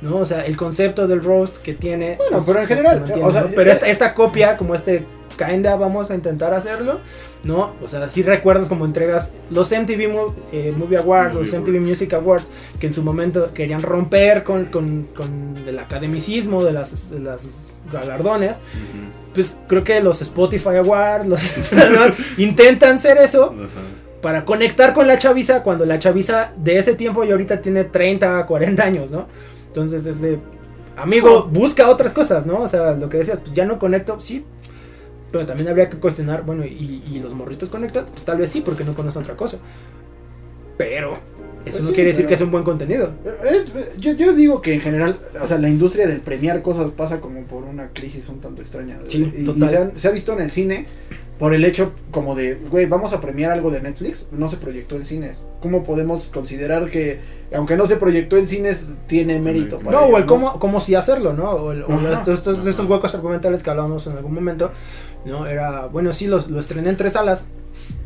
¿no? O sea, el concepto del roast que tiene. Bueno, pues, pero en se general, mantiene, o sea, ¿no? Pero eh, esta, esta copia, como este kinda, vamos a intentar hacerlo, ¿no? O sea, si recuerdas como entregas los MTV Mo- eh, Movie Awards, los MTV. Music Awards, que en su momento querían romper con, con, con el academicismo de las, de las galardones, Ujú. pues creo que los Spotify Awards los, intentan hacer eso para conectar con la chaviza cuando la chaviza de ese tiempo y ahorita tiene 30, 40 años, ¿no? Entonces es de, amigo, busca otras cosas, ¿no? O sea, lo que decías, pues ya no conecto, sí, pero también habría que cuestionar, bueno, ¿y, y los morritos conectan? Pues tal vez sí, porque no conocen otra cosa. Pero eso Pues no sí, quiere decir que es un buen contenido. Es- yo, yo digo que en general, o sea, la industria del premiar cosas pasa como por una crisis un tanto extraña. Sí, y, y total. se, han- se ha visto en el cine por el hecho como de, güey, vamos a premiar algo de Netflix, no se proyectó en cines. ¿Cómo podemos considerar que, aunque no se proyectó en cines, tiene mérito? para No, ello, o el cómo, cómo sí hacerlo, ¿no? O, el- o Ajá. estos, estos, estos huecos argumentales que hablábamos en algún momento, ¿no? Era, bueno, sí, los, lo estrené en tres salas.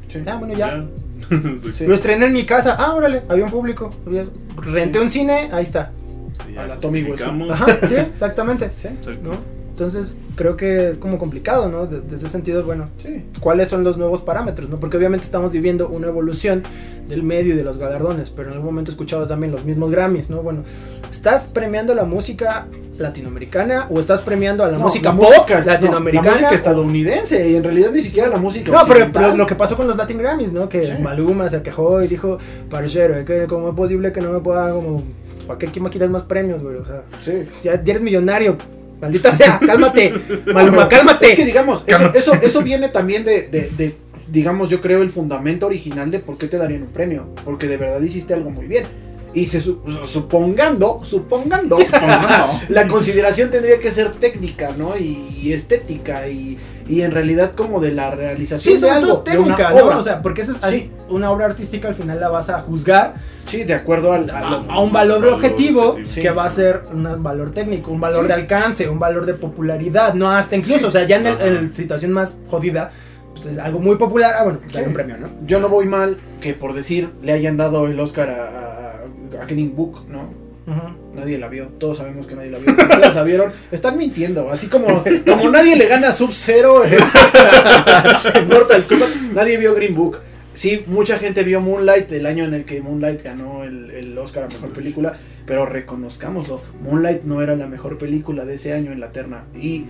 Sí. Ah, bueno, ya. Sí. Lo estrené en mi casa. Ah, órale, había un público. había- Renté un cine, ahí está. Sí, A ya la Tommy. Ajá, sí, exactamente. Sí, Exacto. ¿No? Entonces, creo que es como complicado, ¿no? De- Desde ese sentido, bueno, sí. ¿cuáles son los nuevos parámetros, no? Porque obviamente estamos viviendo una evolución del medio y de los galardones, pero en algún momento he escuchado también los mismos Grammys, ¿no? Bueno, ¿estás premiando la música latinoamericana o estás premiando a la No, música la pop música- no, latinoamericana? la música estadounidense y en realidad ni siquiera la música No, pero, pero lo que pasó con los Latin Grammys, ¿no? Que Sí. Maluma se quejó y dijo, parcero, es que ¿cómo es posible que no me pueda como... ¿Para qué me quitas más premios, güey? O sea, Sí. ya, ya eres millonario. Maldita sea, cálmate. Maluma, Es cálmate. que digamos, eso, Cálmate. eso, eso viene también de, de, de, digamos, yo creo el fundamento original de por qué te darían un premio. Porque de verdad hiciste algo muy bien. Y se su- supongando, supongando, la consideración tendría que ser técnica, ¿no? Y, y estética y, y en realidad como de la realización Sí, de algo, todo de una técnica, ¿no? obra. O sea, porque eso es así, una obra artística al final la vas a juzgar sí, de acuerdo al, a a, lo- a un valor, Valor objetivo, que va a ser un valor técnico, un valor de alcance, un valor de popularidad, no hasta incluso, o sea, ya en, la situación más jodida, pues es algo muy popular, ah, bueno, pues Sí. un premio, ¿no? yo no voy mal que por decir le hayan dado el Oscar a, a, Book, ¿no? Ujú. Nadie la vio, todos sabemos que nadie la vio. Todos la vieron, están mintiendo. Así como, como nadie le gana a Sub-Zero en, en Mortal Kombat, nadie vio Green Book. Sí, mucha gente vio Moonlight, el año en el que Moonlight ganó el, el Oscar a mejor película, pero reconozcámoslo, Moonlight no era la mejor película de ese año en la terna. Y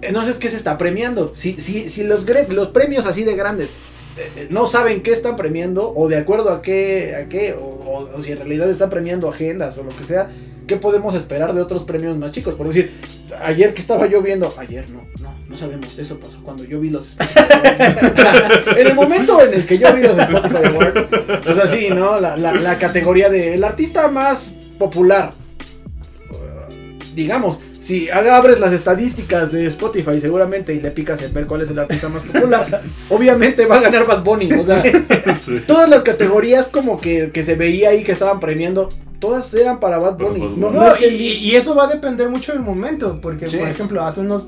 entonces, ¿qué se está premiando? Si, si, si los, los premios así de grandes eh, eh, no saben qué están premiando, o de acuerdo a qué, a qué o, si en realidad están premiando agendas o lo que sea, ¿qué podemos esperar de otros premios más chicos? Por decir, ayer que estaba yo viendo, ayer no, no, no sabemos, eso pasó cuando yo vi los en el momento en el que yo vi los Spotify Awards, o sea, sí, ¿no? La, la, la categoría de el artista más popular. Digamos, si abres las estadísticas de Spotify seguramente y le picas en ver cuál es el artista más popular, obviamente va a ganar Bad Bunny. O sea, Sí. todas las categorías como que, que se veía ahí que estaban premiando, todas eran para Bad Bunny. Bad No, Bunny. no No, y, eso va a depender mucho del momento, porque Sí. por ejemplo, hace unos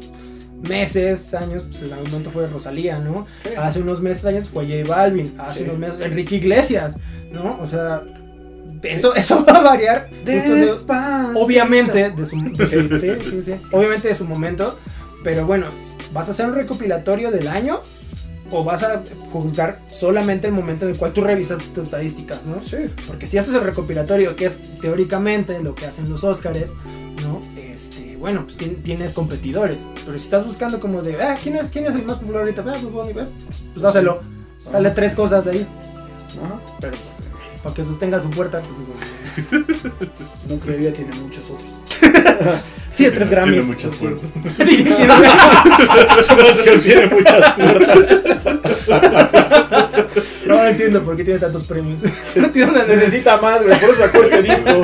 meses, años, pues en algún momento fue Rosalía, ¿no? Sí. Hace unos meses, años fue J Balvin, hace Sí. unos meses Enrique Iglesias, ¿no? O sea, eso, eso va a variar. de- obviamente de su, de sí, sí, sí, obviamente de su momento, pero bueno, ¿vas a hacer un recopilatorio del año? ¿O vas a juzgar solamente el momento en el cual tú revisas tus estadísticas, ¿no? Sí. Porque si haces el recopilatorio, que es teóricamente lo que hacen los Óscares, ¿no? Este, bueno, pues tien- tienes competidores. Pero si estás buscando como de, ah, ¿quién es, quién es el más popular ahorita? Ah, pues ve. Pues hácelo. Dale tres cosas ahí. Ajá. Pero para que sostenga su puerta, pues, no. No creía tiene muchos otros. Tiene tres Grammys. Tiene muchas puertas. Su mansión tiene muchas puertas. No, no entiendo por qué tiene tantos premios. No entiendo. Necesita más, güey. Por eso sacó este disco.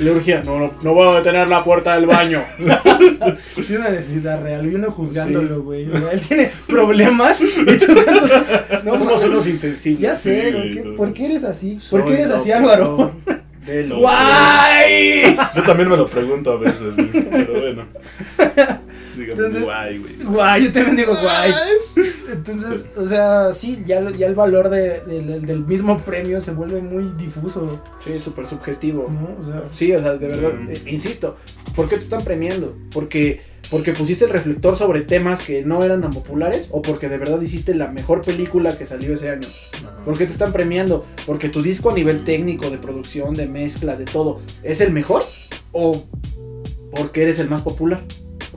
Le urgía, no, no, no voy a detener la puerta del baño. Es una necesidad real. Uno juzgándolo, güey. Sea, él tiene problemas. Y tú cuando- No somos unos insensibles. Ya sé, Sí, güey. ¿qué-. ¿Por qué eres así? ¿Por qué eres así, Álvaro? De los- ¡Guay! Yo también me lo pregunto a veces, pero bueno. Entonces- guay, güey. Guay, yo también digo guay. Entonces, o sea, sí, ya, ya el valor de- de- del mismo premio se vuelve muy difuso, Sí, súper subjetivo. ¿no? O sea, Sí, o sea, de verdad, Sí. eh, insisto, ¿por qué te están premiando? Porque porque pusiste el reflector sobre temas que no eran tan populares o porque de verdad hiciste la mejor película que salió ese año. Ajá. ¿Por qué te están premiando? Porque tu disco a nivel técnico, de producción, de mezcla, de todo, ¿es el mejor? ¿O porque eres el más popular?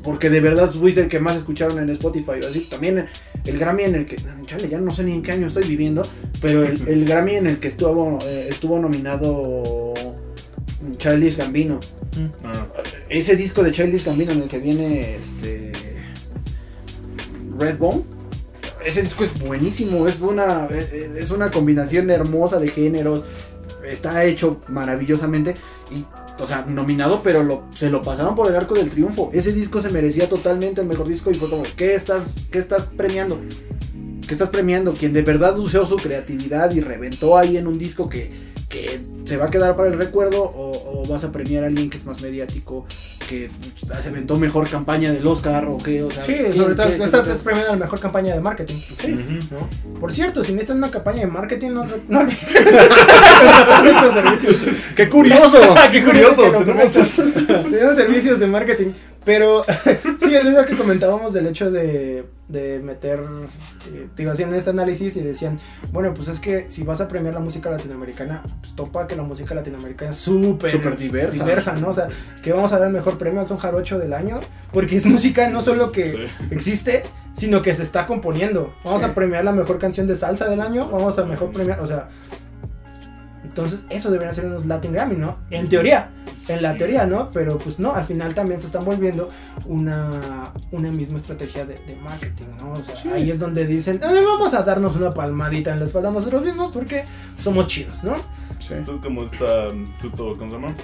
Porque de verdad fuiste el que más escucharon en Spotify. Así, también el Grammy en el que. Chale, ya no sé ni en qué año estoy viviendo. Pero el, el Grammy en el que estuvo, eh, estuvo nominado Childish Gambino. Ah, Ese disco de Childish Gambino en el que viene este. Redbone. Ese disco es buenísimo. Es una, es una combinación hermosa de géneros. Está hecho maravillosamente. Y, o sea, nominado, pero se lo pasaron por el arco del triunfo. Ese disco se merecía totalmente el mejor disco. Y fue como, ¿qué estás, qué estás premiando? ¿Qué estás premiando? Quien de verdad usó su creatividad y reventó ahí en un disco que se va a quedar para el recuerdo o, o vas a premiar a alguien que es más mediático, que pues, se aventó mejor campaña del Oscar o qué, o sea, sí, ¿quién- sobre todo, estás, qué- estás premiando la mejor campaña de marketing. Sí. ujú. ¿no? Por cierto, si necesitan una campaña de marketing, no, no. ¡Qué curioso! Ah, qué curioso, tenemos tenemos servicios de marketing. Pero sí, es lo que comentábamos del hecho de, de meter, eh, digo, hacían este análisis y decían, bueno, pues es que si vas a premiar la música latinoamericana, pues topa que la música latinoamericana es súper diversa. diversa, ¿no? O sea, que vamos a dar el mejor premio al son jarocho del año, porque es música no solo que Sí. existe, sino que se está componiendo. Vamos Sí. a premiar la mejor canción de salsa del año, vamos a mejor premiar, o sea, entonces eso deberían ser unos Latin Grammy, ¿no? En teoría, en la Sí. teoría, ¿no? Pero pues no, al final también se están volviendo una, una misma estrategia de, de marketing, ¿no? O sea, Sí. ahí es donde dicen, "Eh, vamos a darnos una palmadita en la espalda nosotros mismos porque somos chidos, ¿no? Sí. Entonces, como está justo, ¿cómo se llama?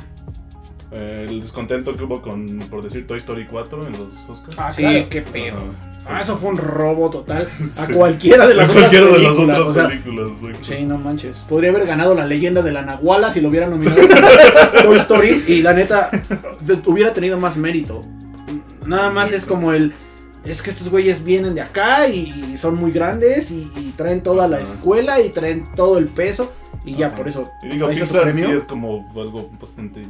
Eh, el descontento que hubo con, por decir, Toy Story 4 en los Oscars. Ah, Sí, claro. qué pedo. Ajá, sí. Ah, eso fue un robo total a cualquiera de A las cualquiera otras de las películas, otras o sea, películas. Sí, no manches. Podría haber ganado la leyenda de la Nahuala si lo hubieran nominado Toy Story y la neta de- hubiera tenido más mérito. Nada más es como el. Es que estos güeyes vienen de acá y son muy grandes y, y traen toda la escuela y traen todo el peso y ya por eso. Y digo, Pixar sí es como algo bastante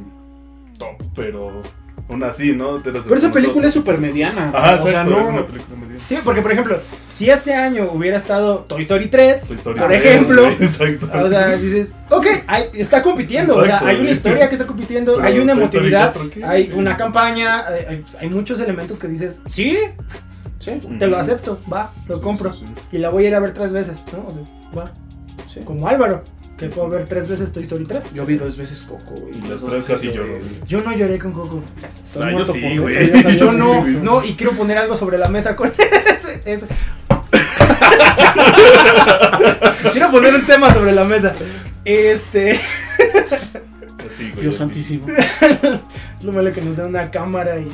top, pero aún así, ¿no? Te Pero esa película es súper mediana. Ajá, o exacto, sea, es no. una película medio. Sí, porque por ejemplo, si este año hubiera estado Toy Story 3, Toy Story por ejemplo, güey, Exacto. o sea, dices, ok, hay- está compitiendo, o sea, hay una historia que está compitiendo, hay una emotividad, hay una campaña, hay, muchos elementos que dices, sí, Sí, te lo acepto, va, lo Sí, compro. sí. Y la voy a ir a ver tres veces, ¿no? O sea, va. Como Álvaro, que fue a ver tres veces Toy Story 3. Yo vi dos veces Coco, güey. Y las tres veces casi lloré. Yo no lloré con Coco. Estoy Ah, yo muerto sí, güey. yo Yo no, sí, no, y quiero poner algo sobre la mesa con ese. ese. quiero poner un tema sobre la mesa. Este. Güey, Dios santísimo. Lo malo que nos da una cámara y,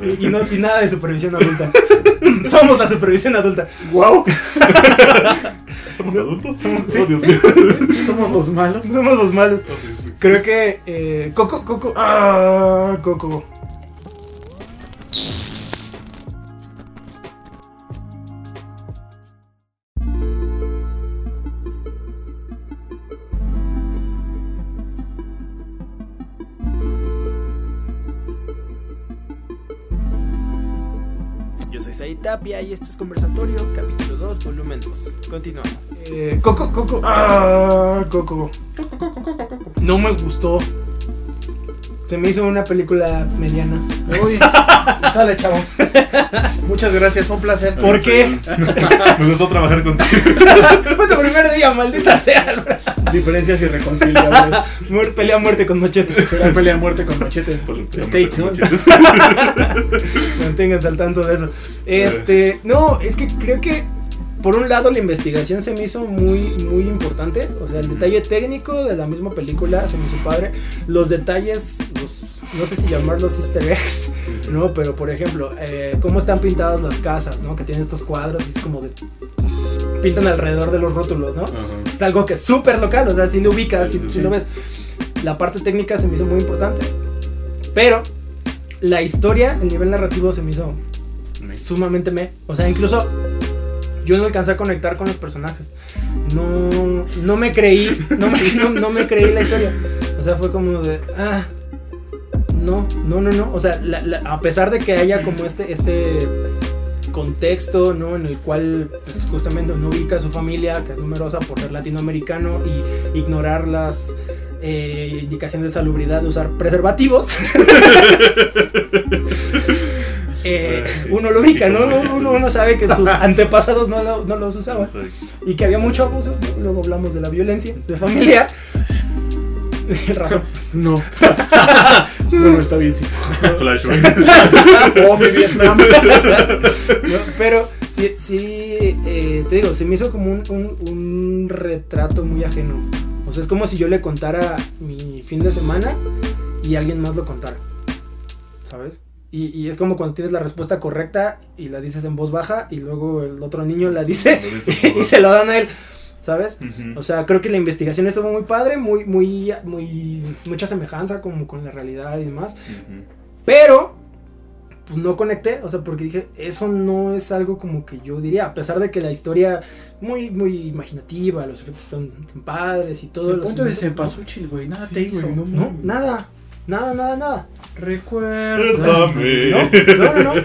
Sí, y, y no, y nada de supervisión adulta. Somos la supervisión adulta. Wow. ¿Somos adultos? Somos- sí, Oh, Dios sí. mío. Somos los malos. Somos los malos. Oh, Dios mío. Creo que eh, Coco, Coco, ah, Coco. Yo soy Said Tapia y esto es Conversatorio, capítulo 2, volumen 2. Continuamos. Eh, Coco, Coco, ah, Coco. No me gustó. Se me hizo una película mediana. Uy, sale, chavos. Muchas gracias, fue un placer. ¿Por qué? Me gustó trabajar contigo. Fue tu primer día, maldita sea. Diferencias irreconciliables. Muer- pelea a muerte con machetes. Será pelea a muerte con machetes. Stay tuned. Manténganse al tanto de eso. Este, no, es que creo que por un lado la investigación se me hizo muy, muy importante. O sea, el detalle técnico de la misma película se me hizo padre. Los detalles, los, no sé si llamarlos easter eggs, ¿no? Pero por ejemplo, eh, cómo están pintadas las casas, ¿no? Que tienen estos cuadros y es como de... Pintan alrededor de los rótulos, ¿no? Ajá. Es algo que es súper local, o sea, si lo ubicas, Sí, si, sí, si lo ves. La parte técnica se me hizo muy importante. Pero la historia, el nivel narrativo se me hizo sumamente me. O sea, incluso yo no alcancé a conectar con los personajes. No, no me creí, no me, no, me creí la historia. O sea, fue como de, ah, no, no, no, no. O sea, a pesar de que haya como este, este contexto, ¿no? En el cual, pues justamente no ubica a su familia, que es numerosa por ser latinoamericano y ignorar las eh, indicaciones de salubridad de usar preservativos. Eh, uno lo ubica, ¿no? Uno, uno sabe que sus antepasados no, lo- no los usaban y que había mucho abuso. Luego hablamos de la violencia de familia. Razón. No. bueno, está bien, sí. Flashbacks. Oh, mi Vietnam. ¿no? Pero sí, sí eh, te digo, se me hizo como un, un- un retrato muy ajeno. O sea, es como si yo le contara mi fin de semana y alguien más lo contara. ¿Sabes? Y, y es como cuando tienes la respuesta correcta y la dices en voz baja y luego el otro niño la dice y se lo dan a él. ¿Sabes? O sea, creo que la investigación estuvo muy padre, muy, muy, muy, mucha semejanza como con la realidad y demás. Pero, pues no conecté, o sea, porque dije, eso no es algo como que yo diría, a pesar de que la historia muy, muy imaginativa, los efectos están, están padres y todo. El punto de Cempasúchil, güey. Nada Sí, te hizo. No, nada, nada, nada, nada. Recuérdame. No, no, no, no.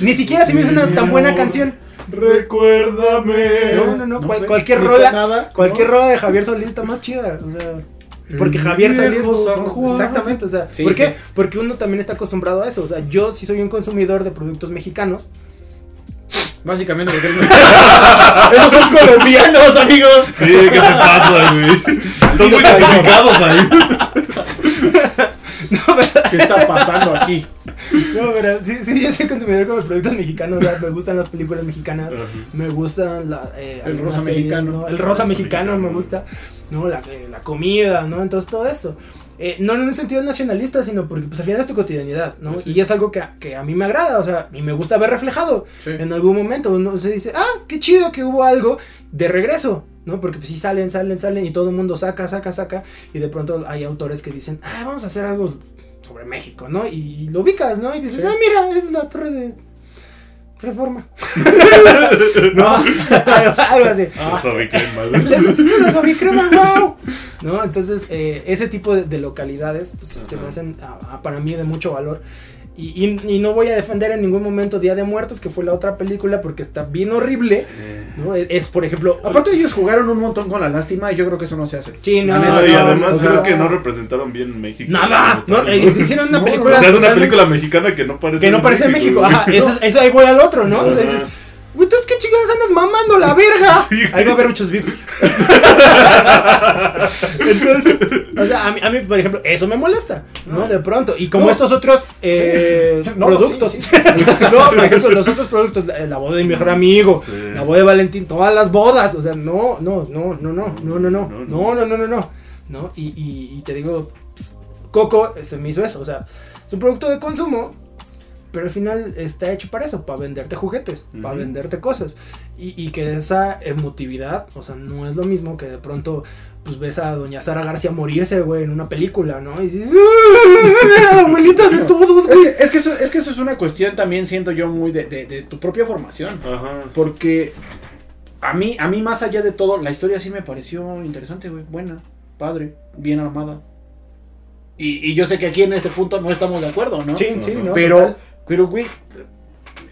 Ni siquiera se me hizo una tan buena canción. Recuérdame. No, no, no, cual- cualquier rola, nada, cualquier rola de Javier Solís está más chida, o sea. Porque Javier Solís. Exactamente, o sea. Sí, ¿Por qué? Porque uno también está acostumbrado a eso. O sea, yo sí soy un consumidor de productos mexicanos. Básicamente porque Esos son colombianos, amigos. Sí, ¿qué te pasa, güey? Están muy desubicados ahí. No, ¿Qué está pasando aquí? no, pero sí, sí, yo soy consumidor como de productos mexicanos. o sea, me gustan las películas mexicanas. Me gustan la, eh, El rosa mexicano. ¿no? El rosa mexicano me gusta. ¿no? La, eh, la comida, ¿no? Entonces todo esto. Eh, no en un sentido nacionalista, sino porque pues al final es tu cotidianidad, ¿no? Sí. Y es algo que, a- que a mí me agrada, o sea, y me gusta ver reflejado. Sí. En algún momento uno se dice, ah, qué chido que hubo algo de regreso, ¿no? Porque pues sí salen, salen, salen y todo el mundo saca, saca, saca. Y de pronto hay autores que dicen, ah, vamos a hacer algo sobre México, ¿no? Y, y lo ubicas, ¿no? Y dices, ah, mira, es la torre de reforma. no, algo, así. Una sobrecrema, wow. ¿No? Entonces, eh, ese tipo de, de localidades pues, se me hacen a- a- para mí de mucho valor. Y, y- y no voy a defender en ningún momento Día de Muertos, que fue la otra película, porque está bien horrible. ¿no? Es, es, por ejemplo. Aparte ellos jugaron un montón con la lástima y yo creo que eso no se hace. Sí, no, No, y no, además o sea, creo que no representaron bien México. Nada. No, tal, hicieron una No, película. O sea, es una película mexicana que no parece Que no parece México. Ajá, eso, eso ahí voy al otro, ¿no? O sea, dices, "Güey, ¿tú qué chingados andas mamando la verga? Sí, ahí va a haber muchos vips. Entonces, o sea, a mí, a mí, por ejemplo, eso me molesta, ¿no? De pronto. Y como No. estos otros eh, Sí. No, productos. sí, no, por ejemplo, los otros productos, la, la boda de mi mejor amigo, la boda de Valentín, todas las bodas. O sea, no, no, no, no, no, no, no, no, no, no, no, no, no. ¿no? Y, y, y te digo, pues, Coco se me hizo eso. O sea, es un producto de consumo. Pero al final está hecho para eso, para venderte juguetes, para Ujú. venderte cosas. Y, y que esa emotividad, o sea, no es lo mismo que de pronto, pues ves a Doña Sara García morirse, güey, en una película, ¿no? Y dices, ¡Ah, la abuelita de todos, Es güey. que, es, que eso, es que eso es una cuestión también, siento yo, muy de, de- de tu propia formación. Ajá. Porque a mí, a mí más allá de todo, la historia sí me pareció interesante, güey. Buena, padre, bien armada. Y, y yo sé que aquí en este punto no estamos de acuerdo, ¿no? Sí, sí. ¿no? pero, Total. Pero, güey,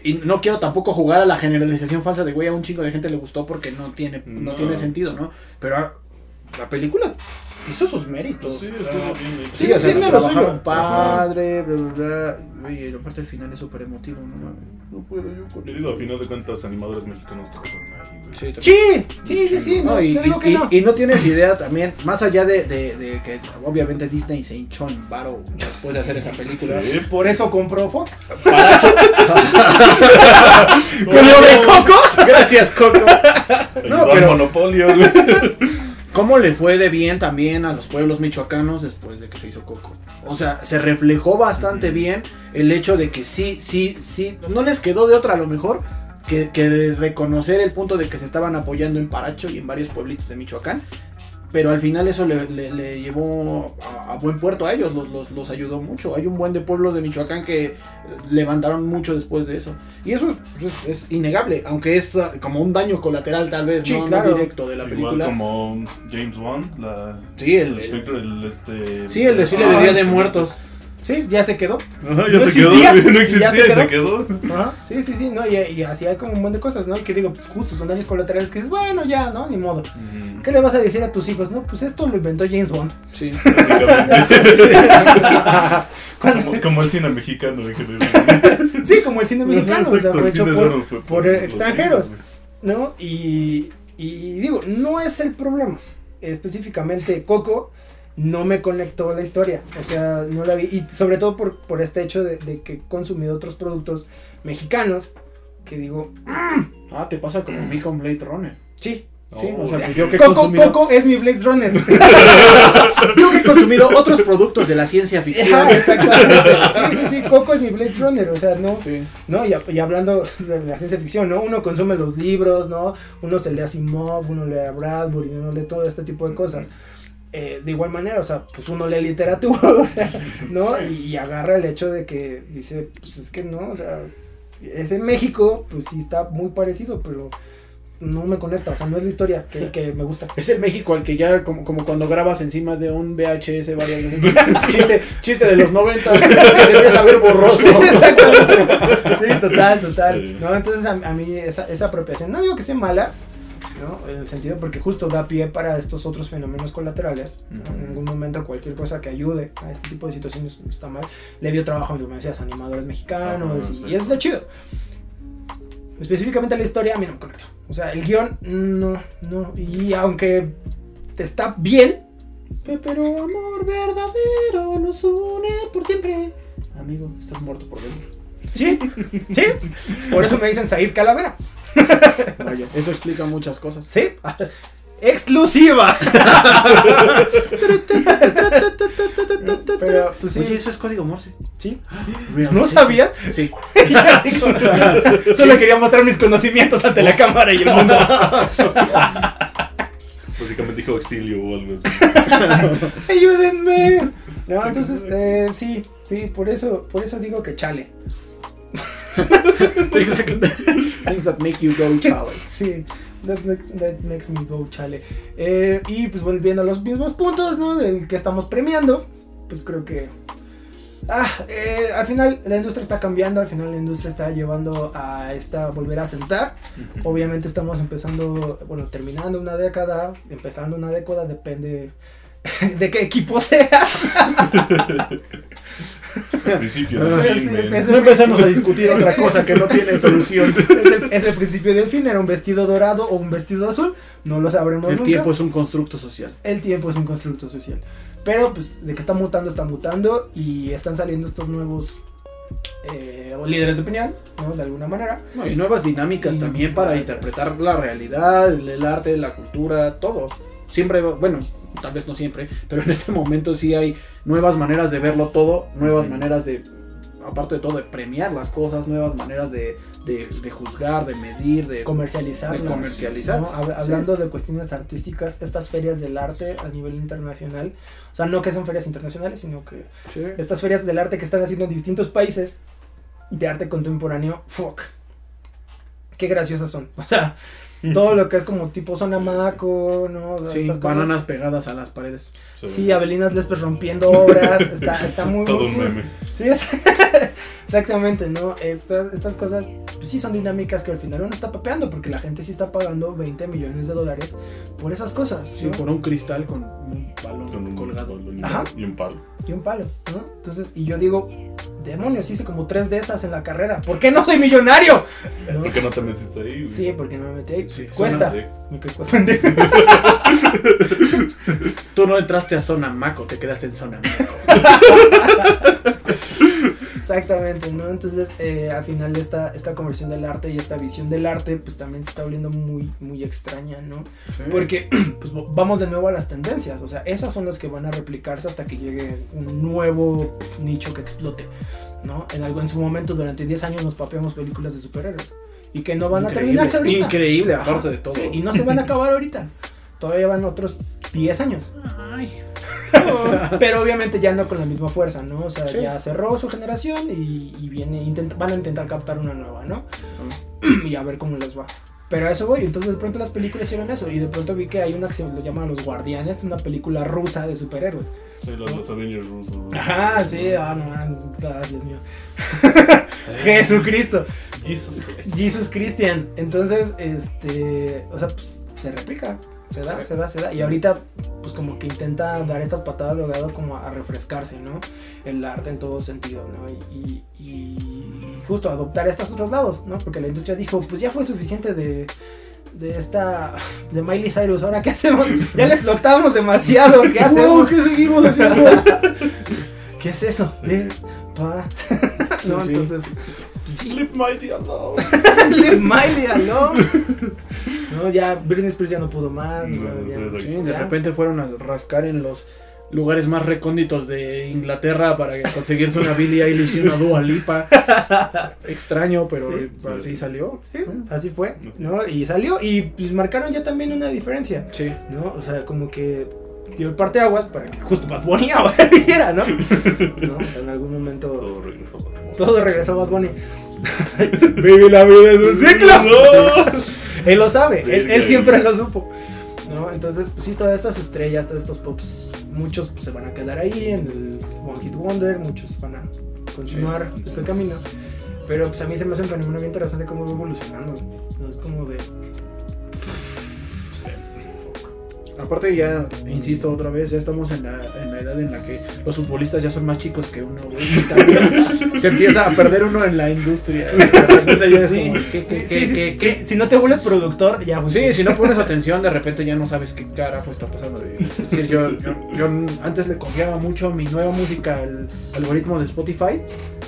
y no quiero tampoco jugar a la generalización falsa de, güey, a un chingo de gente le gustó porque no tiene, no, No. tiene sentido, ¿no? Pero la película hizo sus méritos. Sí, estuvo bien hecho. Sí, tiene lo suyo. padre, bla, bla, bla. Oye, la parte del final es súper emotivo, no mames. No puedo yo con Y digo, al final de cuentas, animadores mexicanos trabajaron ahí, güey. Sí. Sí, sí, sí, no, No, y, te digo y- que y- no. y no tienes idea también, más allá de, de- de que obviamente Disney se hinchó en varo después de hacer esa película. Sí. Por eso compró Fox. Paracho. Con lo de Coco. Gracias, Coco. Al pero- monopolio, güey. ¿Cómo le fue de bien también a los pueblos michoacanos después de que se hizo Coco? O sea, se reflejó bastante bien el hecho de que sí, sí, sí, no les quedó de otra a lo mejor que, que reconocer el punto de que se estaban apoyando en Paracho y en varios pueblitos de Michoacán. Pero al final eso le, le- le llevó a, a buen puerto a ellos, los, los, los ayudó mucho. Hay un buen de pueblos de Michoacán que eh, levantaron mucho después de eso. Y eso es, innegable, aunque es ah, como un daño colateral tal vez, Sí, no, directo de la Igual película. como James Wan, la, Sí, el- el espectro, el este. Sí, el desfile de Ah, Día de. Muertos. Sí, ya se quedó. Ajá, No ya se existía, quedó, no y existía, ya se y se quedó. Ajá, sí, sí, sí, ¿no? Y, y así hay como un montón de cosas, ¿no? Que digo, pues justo son daños colaterales que dices, bueno, ya, ¿no? Ni modo. ¿Qué le vas a decir a tus hijos? No, pues esto lo inventó James Bond. Sí. Como, como el cine mexicano en general. Sí, como el cine mexicano, Ajá, se exacto, el aprovechó cine por, por los extranjeros, ¿no? Y, y digo, no es el problema. Específicamente, Coco no me conectó la historia. O sea, no la vi. Y sobre todo por, por este hecho de, de que he consumido otros productos mexicanos. Que digo, Ah, te pasa como a mí con Blade Runner. sí. güey. Sí, Oh, o sea, ya. pues yo que Coco, consumido, Coco es mi Blade Runner. yo que he consumido otros productos de la ciencia ficción. Exactamente. Sí, sí, sí. Coco es mi Blade Runner. O sea, no. Sí. ¿no? Y, y hablando de la ciencia ficción, ¿no? Uno consume los libros, ¿no? Uno se lee a Asimov, uno lee a Bradbury, uno lee todo este tipo de cosas. Eh, de igual manera, o sea, pues uno lee literatura, ¿no? Y, y agarra el hecho de que dice, pues es que no, o sea, es en México, pues sí está muy parecido, pero no me conecta, o sea, no es la historia que, que me gusta. Es el México al que ya, como, como cuando grabas encima de un VHS varias veces. chiste, chiste de los 90, que se empieza a ver borroso. Exactamente. Sí, total, total. Sí. ¿no? Entonces a, a mí esa, esa apropiación, no digo que sea mala, ¿no? En el sentido porque justo da pie para estos otros fenómenos colaterales. ¿no? En algún momento cualquier cosa que ayude a este tipo de situaciones está mal. Le dio trabajo, como decías, animadores mexicanos Ajá, y, sí. y eso está chido. Específicamente la historia a mí no me conectó. O sea, el guion, no, no. Y aunque está bien, Pero amor verdadero nos une por siempre. Amigo, estás muerto por dentro. sí, sí. Por eso me dicen Said Calavera. Vaya, eso explica muchas cosas. Sí. Exclusiva. Pero, pues sí. Oye, eso es código Morse. sí. Real. ¿No Sí, sabía? Sí. Solo quería mostrar mis conocimientos ante la cámara y el mundo. Básicamente dijo auxilio o algo así. Ayúdenme. No, entonces, eh, sí, sí, por eso, por eso digo que chale. Things that make you go chale. Sí, that, that- makes me go chale. Eh, y pues volviendo a los mismos puntos, ¿no? Del que estamos premiando, pues creo que... Ah, eh, al final la industria está cambiando, al final la industria está llevando a esta volver a sentar. Obviamente estamos empezando, bueno, terminando una década, empezando una década, depende de qué equipo seas. Al principio del Sí, fin, men. es- No empezamos a discutir otra cosa que no tiene solución. Es el, es el principio del fin, era un vestido dorado o un vestido azul, no lo sabremos El nunca. tiempo es un constructo social. El tiempo es un constructo social. Pero pues de que está mutando, está mutando y están saliendo estos nuevos eh, líderes de opinión, ¿no? De alguna manera. No, y nuevas dinámicas Y también para nuevas. interpretar la realidad, el arte, la cultura, todo. Siempre, bueno, tal vez no siempre, pero en este momento sí hay nuevas maneras de verlo todo, nuevas maneras de, aparte de todo, de premiar las cosas, nuevas maneras de, de, de juzgar, de medir, de... Comercializar. De comercializar, Hablando de cuestiones artísticas, estas ferias del arte a nivel internacional, o sea, no que son ferias internacionales, sino que Sí. estas ferias del arte que están haciendo en distintos países de arte contemporáneo, fuck. Qué graciosas son. O sea, todo lo que es como tipo Sonamaco, ¿no? Sí, Estas cosas. bananas pegadas a las paredes. Sí, Abelinas Lespes rompiendo obras, está, está muy, Todo muy un meme. Sí, es, exactamente, ¿no? Estas, estas cosas, pues sí son dinámicas que al final uno está papeando, porque la gente sí está pagando 20 millones de dólares por esas cosas. Sí, ¿no? por un cristal con un balón Con un colgado. Ajá. Y un palo. y un palo, ¿no? Entonces, y yo digo, demonios, hice como tres de esas en la carrera. ¿Por qué no soy millonario? ¿No? ¿Por qué no te metiste ahí? güey? Sí, porque no me metí ahí. Sí, Cuesta. Me. Tú no entraste a zona maco, te quedaste en zona maco. Exactamente, ¿no? Entonces, eh, al final esta, esta conversión del arte y esta visión del arte, pues también se está volviendo muy, muy extraña, ¿no? Porque, pues vamos de nuevo a las tendencias, o sea, esas son las que van a replicarse hasta que llegue un nuevo nicho que explote, ¿no? En algo, en su momento, durante 10 años nos papeamos películas de superhéroes y que no van a terminarse ahorita. increíble, aparte de todo. sí, y no se van a acabar ahorita. Todavía van otros 10 años. Ay. Pero obviamente ya no con la misma fuerza, ¿no? O sea, Sí. ya cerró su generación y, y viene, intent- van a intentar captar una nueva, ¿no? y a ver cómo les va. Pero a eso voy, entonces de pronto las películas hicieron eso y de pronto vi que hay una que se lo llaman Los Guardianes, una película rusa de superhéroes. Sí, los, los Avengers rusos. Ajá, sí, ah, no, ah, Dios mío. Jesucristo, Jesus Christ. Jesus Christian. Entonces, este, o sea, pues se replica, se da, se da, se da. Y ahorita, pues como que intenta dar estas patadas de ahogado como a refrescarse, ¿no? El arte en todo sentido, ¿no? Y, y- y justo adoptar estos otros lados, ¿no? Porque la industria dijo, pues ya fue suficiente de de esta de Miley Cyrus, ahora qué hacemos? Ya le explotamos demasiado, ¿qué hacemos? ¿Qué seguimos haciendo? ¿Qué es eso? No, Sí, sí. entonces pues sí, Leave Mighty alone. Leave Miley alone. No, ya Britney Spears ya no pudo más. o sea, No, ya- sí, Sí, de Ya. repente fueron a rascar en los lugares más recónditos de Inglaterra para conseguirse una Billie Eilish y una Dua Lipa. Extraño, pero Sí, sí. así salió. Sí, así fue, ¿no? Y salió y pues marcaron ya también una diferencia, Sí. ¿no? O sea, como que dio el parte aguas para que justo Bad Bunny ahora lo hiciera, ¿no? ¿no? O sea, en algún momento Todo regresó. todo regresó a Bad Bunny. Baby, la vida es un ciclo. No. Él lo sabe, él, siempre lo supo. ¿no? Entonces, pues sí, todas estas estrellas, todos estos pops, muchos pues, se van a quedar ahí en el One Hit Wonder, muchos van a continuar Sí. este camino. Pero pues a mí se me hace un fenómeno bien interesante cómo va evolucionando. ¿no? Es como de. Aparte ya, insisto otra vez, ya estamos en la, en la edad en la que los futbolistas ya son más chicos que uno, güey. Y también se empieza a perder uno en la industria. Si no te vuelves productor, ya pues, Sí, si no pones atención, de repente ya no sabes qué carajo está pasando. Es decir, yo, yo, yo antes le confiaba mucho mi nueva música al algoritmo de Spotify,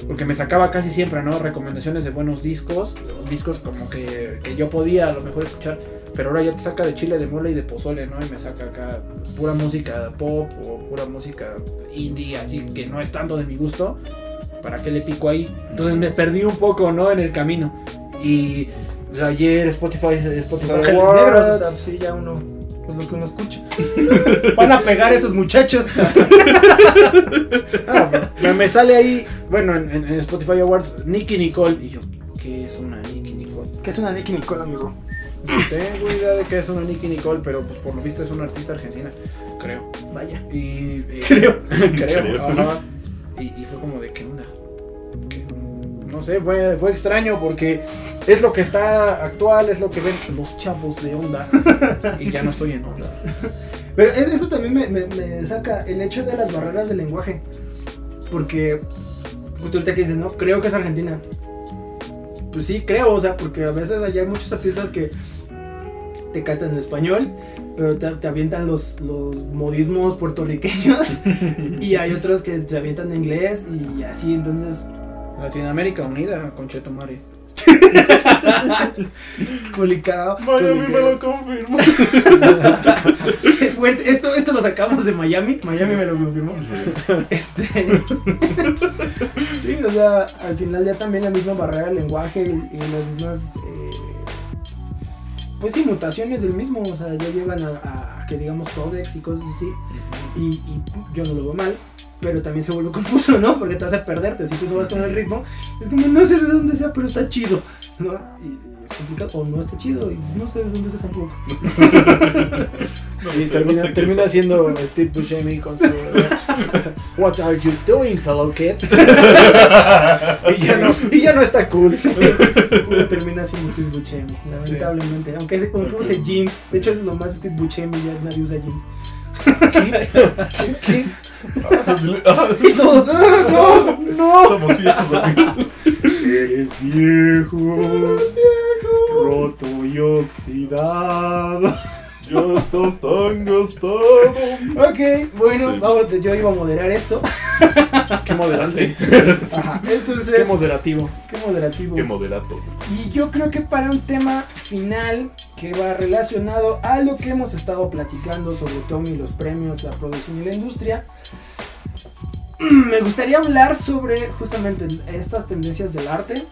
porque me sacaba casi siempre, ¿no? Recomendaciones de buenos discos, discos como que, que yo podía a lo mejor escuchar, pero ahora ya te saca de chile, de mole y de pozole, ¿no? Y me saca acá pura música pop o pura música indie, así que no es tanto de mi gusto. ¿Para qué le pico ahí? Entonces me perdí un poco, ¿no? En el camino. Y ayer Spotify, Spotify negros, o sea, sí, ya uno es lo que uno escucha. Van a pegar esos muchachos. Ah, me, me sale ahí, bueno, en, en- en Spotify Awards, Nicky Nicole. Y yo, ¿qué es una Nicky Nicole? ¿Qué es una Nicky Nicole, amigo? No tengo idea de qué es una Nicky Nicole, pero pues por lo visto es una artista argentina, creo. Vaya. Y, eh, Creo. creo, Creo. ajá. Y, y fue como de, ¿qué onda? ¿Qué? No sé, fue, fue extraño porque es lo que está actual, es lo que ven los chavos de onda. Y ya no estoy en onda. Pero es- eso también me, me- me saca el hecho de las barreras del lenguaje. Porque, justo ahorita que dices, ¿no? Creo que es Argentina. Pues sí, creo, o sea, porque a veces allá hay muchos artistas que te cantan en español, pero te, te avientan los, los modismos puertorriqueños. y hay otros que te avientan en inglés y así, entonces, Latinoamérica Unida, Conchetumare. complicado. Miami me lo confirmó. Esto, esto lo sacamos de Miami. Miami me lo confirmó. Este. sí, o sea, al final ya también la misma barrera del lenguaje y, y las mismas. eh, pues sí, mutaciones del mismo. O sea, ya llevan a, a que digamos Todex y cosas así. Y, y yo no lo veo mal. Pero también se vuelve confuso, ¿no? Porque te hace perderte. Si tú no vas con el ritmo, es como no sé de dónde sea, pero está chido, ¿no? Y, y es complicado. O no está chido y no sé de dónde sea tampoco. No Y termina, no sé qué termina siendo Steve Buscemi con su What are you doing, fellow kids? y, ya no, y ya no está cool. Uno termina siendo Steve Buscemi, lamentablemente. Aunque, aunque use jeans. De hecho, es lo más Steve Buscemi, ya nadie usa jeans. ¿Qué? ¿Qué? Y todos, ¡ah, no, no. Estamos viejos, amigos. Eres viejo. Eres viejo. Roto y oxidado. Tan gastado. Ok, bueno, Sí. vamos, yo iba a moderar esto. Qué moderante. Ajá, entonces, Qué moderativo. qué moderativo. Qué moderato. Y yo creo que para un tema final que va relacionado a lo que hemos estado platicando sobre Tommy, los premios, la producción y la industria, me gustaría hablar sobre justamente estas tendencias del arte,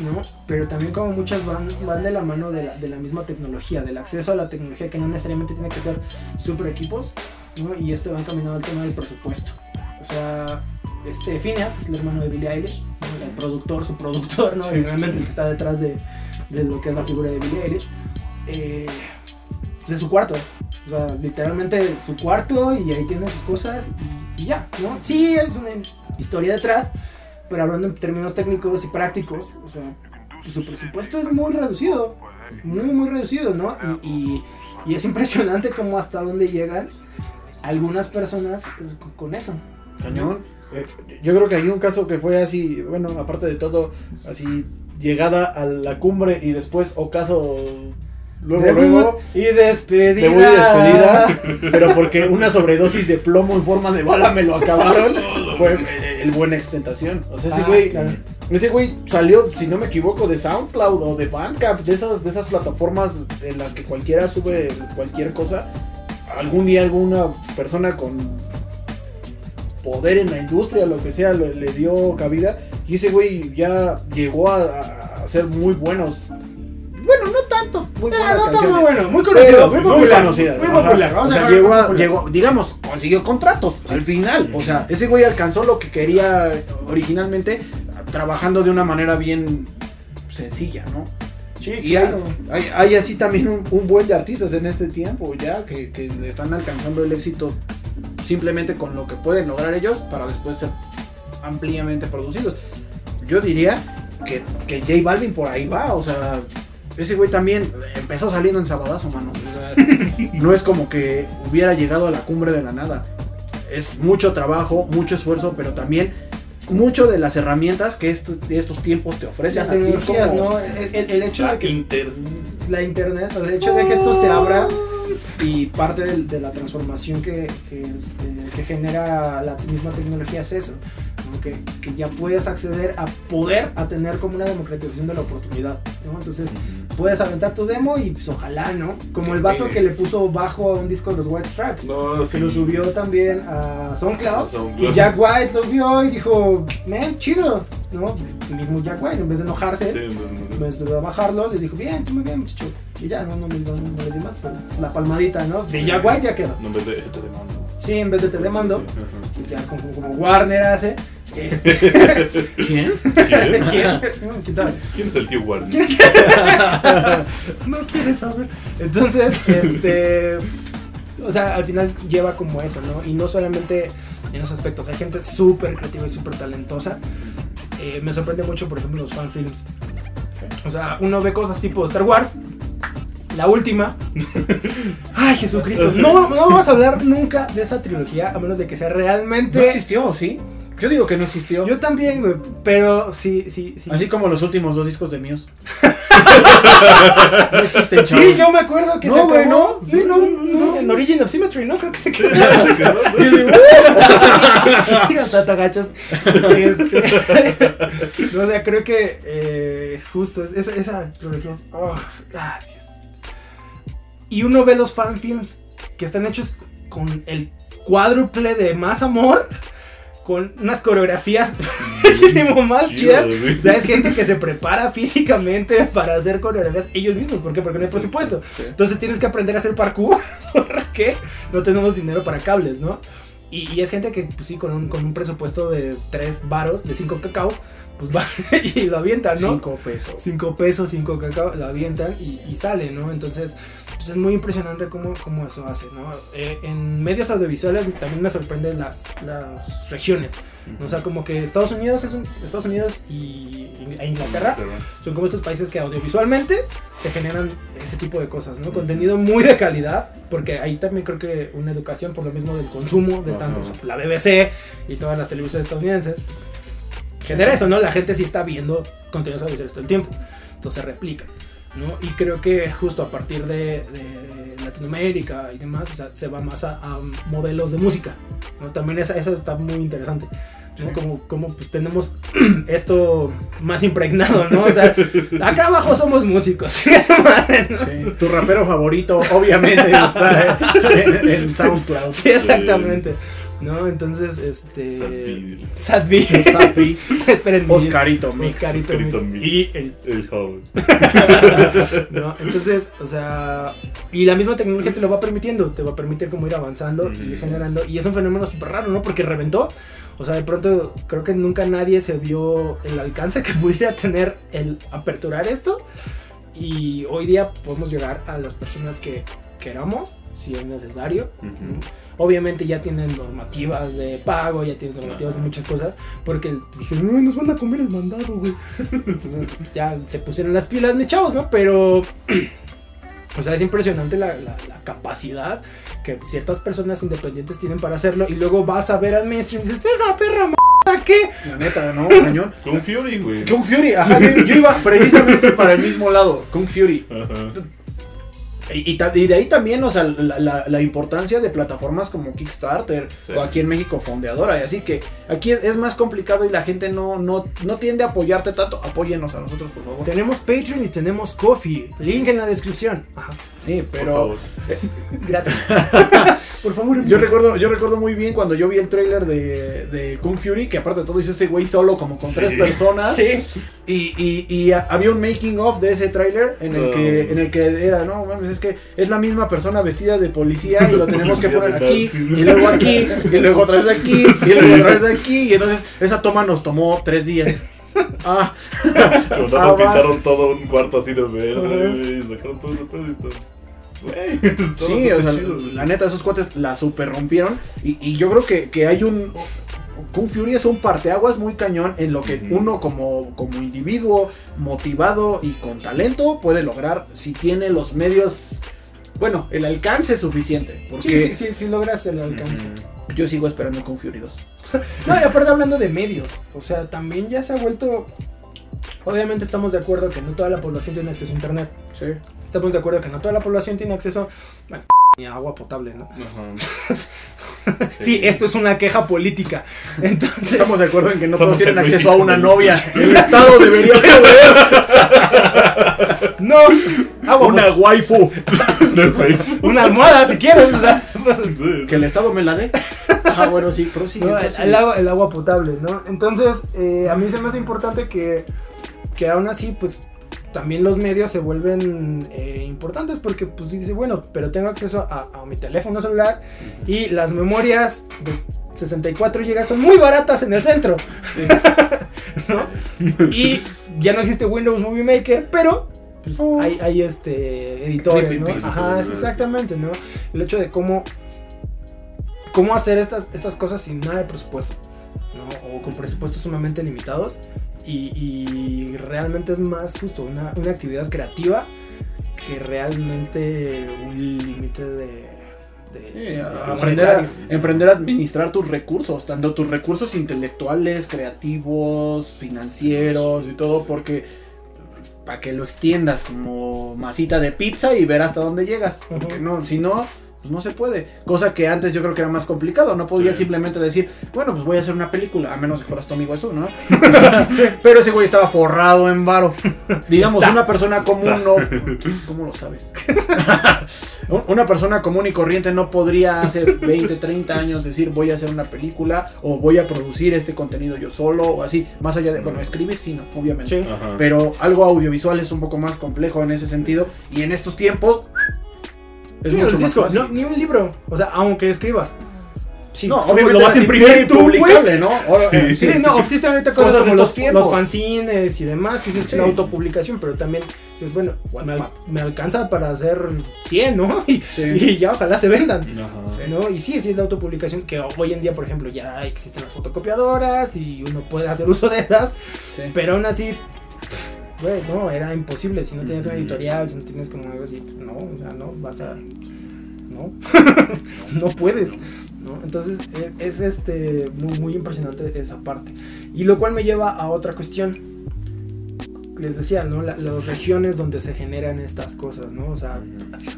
¿no? Pero también como muchas van, van de la mano de la, de la misma tecnología, del acceso a la tecnología que no necesariamente tiene que ser super equipos, ¿no? Y esto va encaminado al tema del presupuesto. O sea, este Phineas, que es el hermano de Billie Eilish, ¿no? el productor, su productor, ¿no? Sí. Y realmente el que está detrás de, de lo que es la figura de Billie Eilish, eh, pues es su cuarto. O sea, literalmente su cuarto y ahí tiene sus cosas y, y ya, ¿no? Sí, es una historia detrás, pero hablando en términos técnicos y prácticos, o sea, pues su presupuesto es muy reducido, muy, muy reducido, ¿no? Y, y- y es impresionante cómo hasta dónde llegan algunas personas pues, con- eso. Cañón. Eh, Yo creo que hay un caso que fue así, bueno, aparte de todo, así llegada a la cumbre y después ocaso luego Debut luego y despedida. debut y despedida, pero porque una sobredosis de plomo en forma de bala me lo acabaron, fue el buena extentación. O sea, ese Ah, güey, claro. ese güey salió, si no me equivoco, de SoundCloud o de Bandcamp, de esas, de esas plataformas en las que cualquiera sube cualquier cosa. Algún día alguna persona con poder en la industria, lo que sea, le, le dio cabida. Y ese güey ya llegó a, a hacer muy buenos. Bueno, no tanto, muy buenas Ah, no, está muy bueno, muy conocido, muy muy popular. conocida, Muy ajá. popular. Vamos o sea, llegó, muy a- llegó, digamos, consiguió contratos al final. O sea, ese güey alcanzó lo que quería originalmente, trabajando de una manera bien sencilla, ¿no? Sí, Y hay, hay, hay así también un, un buen de artistas en este tiempo ya que, que están alcanzando el éxito simplemente con lo que pueden lograr ellos para después ser ampliamente producidos. Yo diría que, que J Balvin por ahí va, o sea, ese güey también empezó saliendo en Sabadazo, mano. O sea, no es como que hubiera llegado a la cumbre de la nada. Es mucho trabajo, mucho esfuerzo, pero también mucho de las herramientas que esto- estos tiempos te ofrecen. Las tecnologías, ¿no? El, el- el hecho La de que internet. la internet, el hecho de que esto se abra y parte de, la transformación que, que, este, que genera la misma tecnología es eso, ¿no? que, que ya puedes acceder a poder a tener como una democratización de la oportunidad, ¿no? Entonces puedes aventar tu demo y pues ojalá, ¿no? Como el vato que le puso bajo a un disco de los White Stripes. No, Se sí. lo subió también a A SoundCloud SoundCloud. y Jack White lo vio y dijo, man, chido, ¿no? El mismo Jack White, en vez de enojarse, Sí, no, no, no. pues de bajarlo, le dijo, bien, tú muy bien, muchacho. Y ya, no, no, le di más, pero la palmadita, ¿no? De Jack White ya quedó. No, en vez de te demando. Sí, en vez de te demando, Sí, pues ya como, como Warner hace. Este, ¿Quién? ¿Quién? ¿Quién? No, ¿Quién sabe? ¿Quién es el tío Warner? ¿Quién No quieres saber. Entonces, este. O sea, al final lleva como eso, ¿no? Y no solamente en esos aspectos. Hay gente súper creativa y súper talentosa. Eh, me sorprende mucho, por ejemplo, los fanfilms. O sea, uno ve cosas tipo Star Wars. La última. Ay, Jesucristo. No, no vamos a hablar nunca de esa trilogía, a menos de que sea No realmente. existió, ¿sí? Yo digo que no existió. Yo también, güey. Pero sí, sí, sí. Así como los últimos dos discos de míos. no existen, chavo. Sí, yo me acuerdo que No, se güey, acabó. no. Sí, no, no. En Origin of Symmetry, ¿no? Creo que se quedó. Ya se quedó, ¿no? Digo, sí, hasta te agachas. Este, no, o sea, creo que eh, justo es- esa, esa trilogía es. oh, ay, Dios. Y uno ve los fanfilms que están hechos con el cuádruple de más amor, con unas coreografías muchísimo más chidas. Chido. O sea, es gente que se prepara físicamente para hacer coreografías ellos mismos. ¿Por qué? Porque no hay presupuesto. Sí. Entonces tienes que aprender a hacer parkour porque no tenemos dinero para cables, ¿no? Y, y es gente que, pues sí, con un, con un presupuesto de 3 varos, de 5 cacaos, pues va y lo avientan, ¿no? Cinco pesos. Cinco pesos, cinco cacao, lo avientan y, y sale, ¿no? Entonces, pues es muy impresionante cómo, cómo eso hace, ¿no? Eh, en medios audiovisuales también me sorprenden las, las regiones, ¿no? O sea, como que Estados Unidos es un, Estados Unidos y e Inglaterra son como estos países que audiovisualmente te generan ese tipo de cosas, ¿no? Contenido muy de calidad, porque ahí también creo que una educación por lo mismo del consumo de tanto, o sea, la BBC y todas las televisiones estadounidenses, pues, genera eso, ¿no? La gente sí está viendo contenidos audiovisuales todo el tiempo, entonces replica, ¿no? Y creo que justo a partir de, de Latinoamérica y demás, o sea, se va más a, a modelos de música, ¿no? También esa- eso está muy interesante. ¿no? Sí. Como, como pues, tenemos esto más impregnado, ¿no? O sea, acá abajo somos músicos. ¿sí? Esa madre, ¿no? Sí, Tu rapero favorito, obviamente, está en, en SoundCloud. Sí, exactamente. ¿No? Entonces, este. Sad Beat. Sad Beat. Zapi, Esperen, mi- Oscarito Mix. Oscarito, Oscarito Mix. Mix. Y el. El house. ¿no? Entonces, o sea. Y la misma tecnología te lo va permitiendo. Te va a permitir como ir avanzando y ir Ujú. generando. Y es un fenómeno súper raro, ¿no? Porque reventó. O sea, de pronto creo que nunca nadie se vio el alcance que pudiera tener el aperturar esto. Y hoy día podemos llegar a las personas que queramos, si es necesario. Obviamente ya tienen normativas de pago, ya tienen normativas de muchas cosas, porque dijeron, no, nos van a comer el mandado, güey. Entonces ya se pusieron las pilas mis chavos, ¿no? Pero, o sea, es impresionante la, la- la capacidad que ciertas personas independientes tienen para hacerlo y luego vas a ver al mainstream y dices, esa perra m***, ¿qué? La neta, ¿no? Cañón. Con Fury, güey. Kung Fury, ajá, yo, yo iba precisamente para el mismo lado, Kung Fury. Ajá. Y, y ta- y de ahí también, o sea, la, la- la importancia de plataformas como Kickstarter Sí. o aquí en México Fondeadora. Y así que aquí es, es más complicado y la gente no, no, no tiende a apoyarte tanto. Apóyennos a nosotros, por favor. Tenemos Patreon y tenemos Coffee, link en la descripción. Ajá, Sí, Por pero favor. gracias. Por favor, yo recuerdo, yo recuerdo muy bien cuando yo vi el tráiler de, de Kung Fury, que aparte de todo hizo ese güey solo como con Sí. tres personas. Sí. Y, y, y a- había un making of de ese tráiler en el que en el que era, no mames, es que es la misma persona vestida de policía y lo tenemos que poner aquí y luego aquí y luego otra vez aquí y luego otra vez aquí y entonces esa toma nos tomó tres días. Ah, Ah, no va. pintaron todo un cuarto así de verde. Y sacaron todo ese pedo y está. Güey, está sí, o sea, chido, la neta esos cuates la super rompieron y, y yo creo que, que hay un Kung Fury es un parteaguas muy cañón en lo que uno como, como individuo motivado y con talento puede lograr si tiene los medios, bueno, el alcance suficiente. Porque Sí, sí, sí, sí logras el alcance. Yo sigo esperando Kung Fury 2. No, y aparte hablando de medios, o sea, también ya se ha vuelto... Obviamente estamos de acuerdo que no toda la población tiene acceso a internet. Sí. Estamos de acuerdo que no toda la población tiene acceso bueno, ni a agua potable, ¿no? Ajá. Sí, esto es una queja política. Entonces, Estamos de acuerdo en que no Estamos todos tienen en acceso a una novia. El Estado debería proveer no, agua una waifu. Una almohada si quieres. Sí. Que el Estado me la dé. Ah, bueno, sí, prosigue. No, prosigue. el agua, el agua potable, ¿no? Entonces, eh, a mí se me hace importante que, que aún así, pues, también los medios se vuelven eh, importantes porque, pues, dice, bueno, pero tengo acceso a, a mi teléfono celular y las memorias de 64 GB son muy baratas en el centro, ¿no? Y ya no existe Windows Movie Maker, pero... Pues Oh. hay, hay este editores, ¿no? Ajá, sí, exactamente, ¿no? El hecho de cómo cómo hacer estas, estas cosas sin nada de presupuesto, ¿no? O con presupuestos sumamente limitados. Y, y realmente es más justo una, una actividad creativa que realmente un límite de, de- Sí, de aprender, a, emprender a administrar tus recursos, tanto tus recursos intelectuales, creativos, financieros y todo, porque para que lo extiendas como masita de pizza y ver hasta dónde llegas. Porque no, si no, pues no se puede. Cosa que antes yo creo que era más complicado. No podías Sí. simplemente decir, bueno, pues voy a hacer una película, a menos que fueras tu amigo eso, ¿no? Pero ese güey estaba forrado en varo. Digamos, una persona común no. ¿Cómo lo sabes? Un- Una persona común y corriente no podría hace 20, 30 años decir voy a hacer una película o voy a producir este contenido yo solo o así. Más allá de, bueno, escribir sí, no, obviamente. Sí. Pero algo audiovisual es un poco más complejo en ese sentido y en estos tiempos es Sí, mucho más disco, fácil. no, ni un libro. O sea, aunque escribas. sí, no, ¿cómo obviamente lo vas a imprimir tú, publicable, ¿no? Ahora, Sí. eh, Sí, no, existen ahorita cosas, Cosas como los, tiempos. los fanzines y demás, que sí es Sí. una autopublicación, pero también dices, bueno, me, al- me alcanza para hacer 100, ¿no? Y, Sí. y ya ojalá se vendan. Ajá. ¿no? Y sí, sí es la autopublicación, que hoy en día, por ejemplo, ya existen las fotocopiadoras y uno puede hacer uso de esas, Sí. pero aún así, güey, no, era imposible. Si no tienes una editorial, si no tienes como algo así, pues no, o sea, no, vas a. No, no puedes. ¿no? Entonces es, es, este muy, muy impresionante esa parte. Y lo cual me lleva a otra cuestión. Les decía, ¿no? La- las regiones donde se generan estas cosas, ¿no? O sea,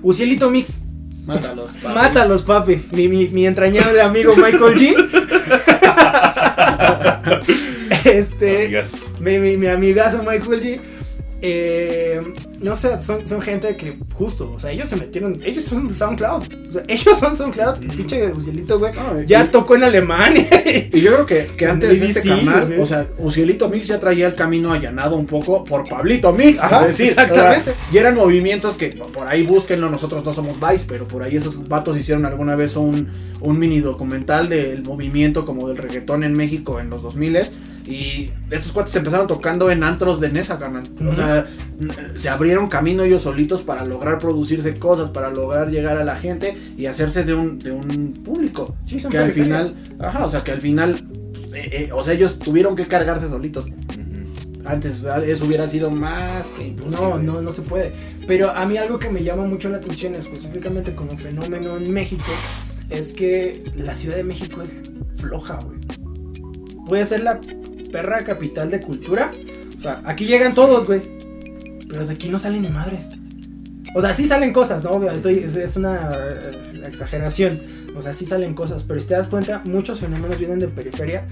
Ucielito Mix, Mátalos. papi. mátalos, papi. Mi, mi, mi entrañable amigo Michael G. este, Amigas. mi, mi, mi amigazo Michael G. eh, no sé, son, son gente que justo, o sea, ellos se metieron, ellos son de SoundCloud, o sea, ellos son SoundCloud, Mm. pinche Ucielito, güey, No, ya y- tocó en Alemania. Y yo creo que, que antes de este canal, sí. o sea, Ucielito Mix ya traía el camino allanado un poco por Pablito Mix. Ajá, por decir, exactamente. o sea, y eran movimientos que por ahí búsquenlo, nosotros no somos Vice, pero por ahí esos vatos hicieron alguna vez un, un mini documental del movimiento como del reggaetón en México en los 2000 y estos cuates empezaron tocando en antros de Nesa, carnal. O sea, se abrieron camino ellos solitos para lograr producirse cosas, para lograr llegar a la gente y hacerse de un, de un público Sí, son que al final, ajá, o sea, que al final, eh, eh, o sea, ellos tuvieron que cargarse solitos. Antes ah, eso hubiera sido más que imposible. No, no, no se puede. Pero a mí algo que me llama mucho la atención, específicamente como fenómeno en México, es que la Ciudad de México es floja, güey. Puede ser la perra capital de cultura. O sea, aquí llegan todos, güey. Pero de aquí no salen ni madres. O sea, sí salen cosas, ¿no? Estoy, es, es una eh, exageración. O sea, sí salen cosas. Pero si te das cuenta, muchos fenómenos vienen de periferia.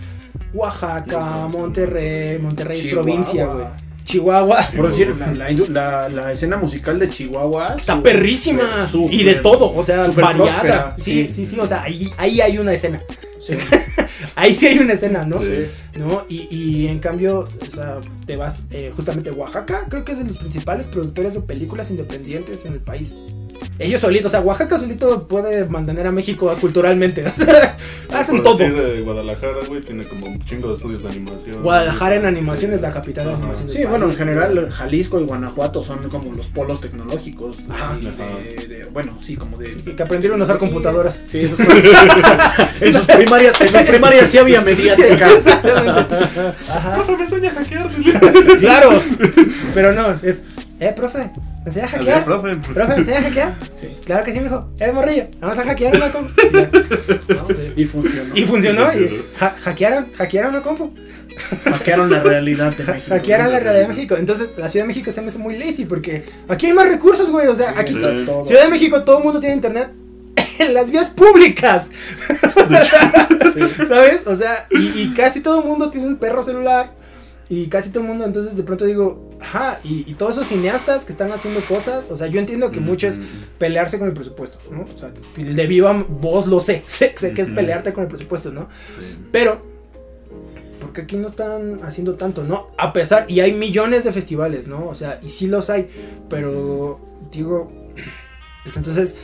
Oaxaca, Monterrey, Monterrey Chihuahua. provincia, güey. Chihuahua. Por decir, la, la la- la escena musical de Chihuahua Está su- perrísima. y de todo, o sea, variada. próspera, Sí, sí. sí, sí, o sea, ahí, ahí hay una escena. Sí. Ahí sí hay una escena, ¿no? Sí. ¿No? Y, y en cambio, o sea, te vas eh, justamente a Oaxaca, creo que es de los principales productores de películas independientes en el país. Ellos solitos, o sea, Oaxaca solito puede mantener a México culturalmente. O sea, hacen Por todo. de Guadalajara, güey, tiene como un chingo de estudios de animación. Guadalajara en animación es la capital de animación Sí, bueno, en general Jalisco y Guanajuato son como los polos tecnológicos. Ajá. de- de- bueno, sí, como de... Que que aprendieron a usar computadoras. Sí, eso en sus primarias, en sus primarias sí había mediática. Exactamente. Ajá. Profe, me enseña a hackear. Claro, pero no, es, eh, profe, ¿me enseña a A ver, hackear? profe, pues, Profe, ¿me enseña a hackear? Sí. Claro que sí, mijo. Eh, morrillo, vamos a hackear una compu. Y funcionó. Y funcionó, y Funcionó. ha- hackearon, hackearon la compu. Hackearon la realidad de México. Hackearon la realidad de México. Entonces, la Ciudad de México se me hace muy lazy porque aquí hay más recursos, güey. O sea, Sí, aquí está todo. Ciudad de México todo el mundo tiene internet en las vías públicas. Sí. ¿Sabes? O sea, y, y casi todo el mundo tiene un perro celular. Y casi todo el mundo, entonces de pronto digo, ajá, y, y todos esos cineastas que están haciendo cosas, o sea, yo entiendo que mucho es pelearse con el presupuesto, ¿no? O sea, de viva voz lo sé, sé, sé que es pelearte con el presupuesto, ¿no? Sí. Pero, ¿por qué aquí no están haciendo tanto, no? A pesar, y hay millones de festivales, ¿no? O sea, y sí los hay, pero digo, pues entonces,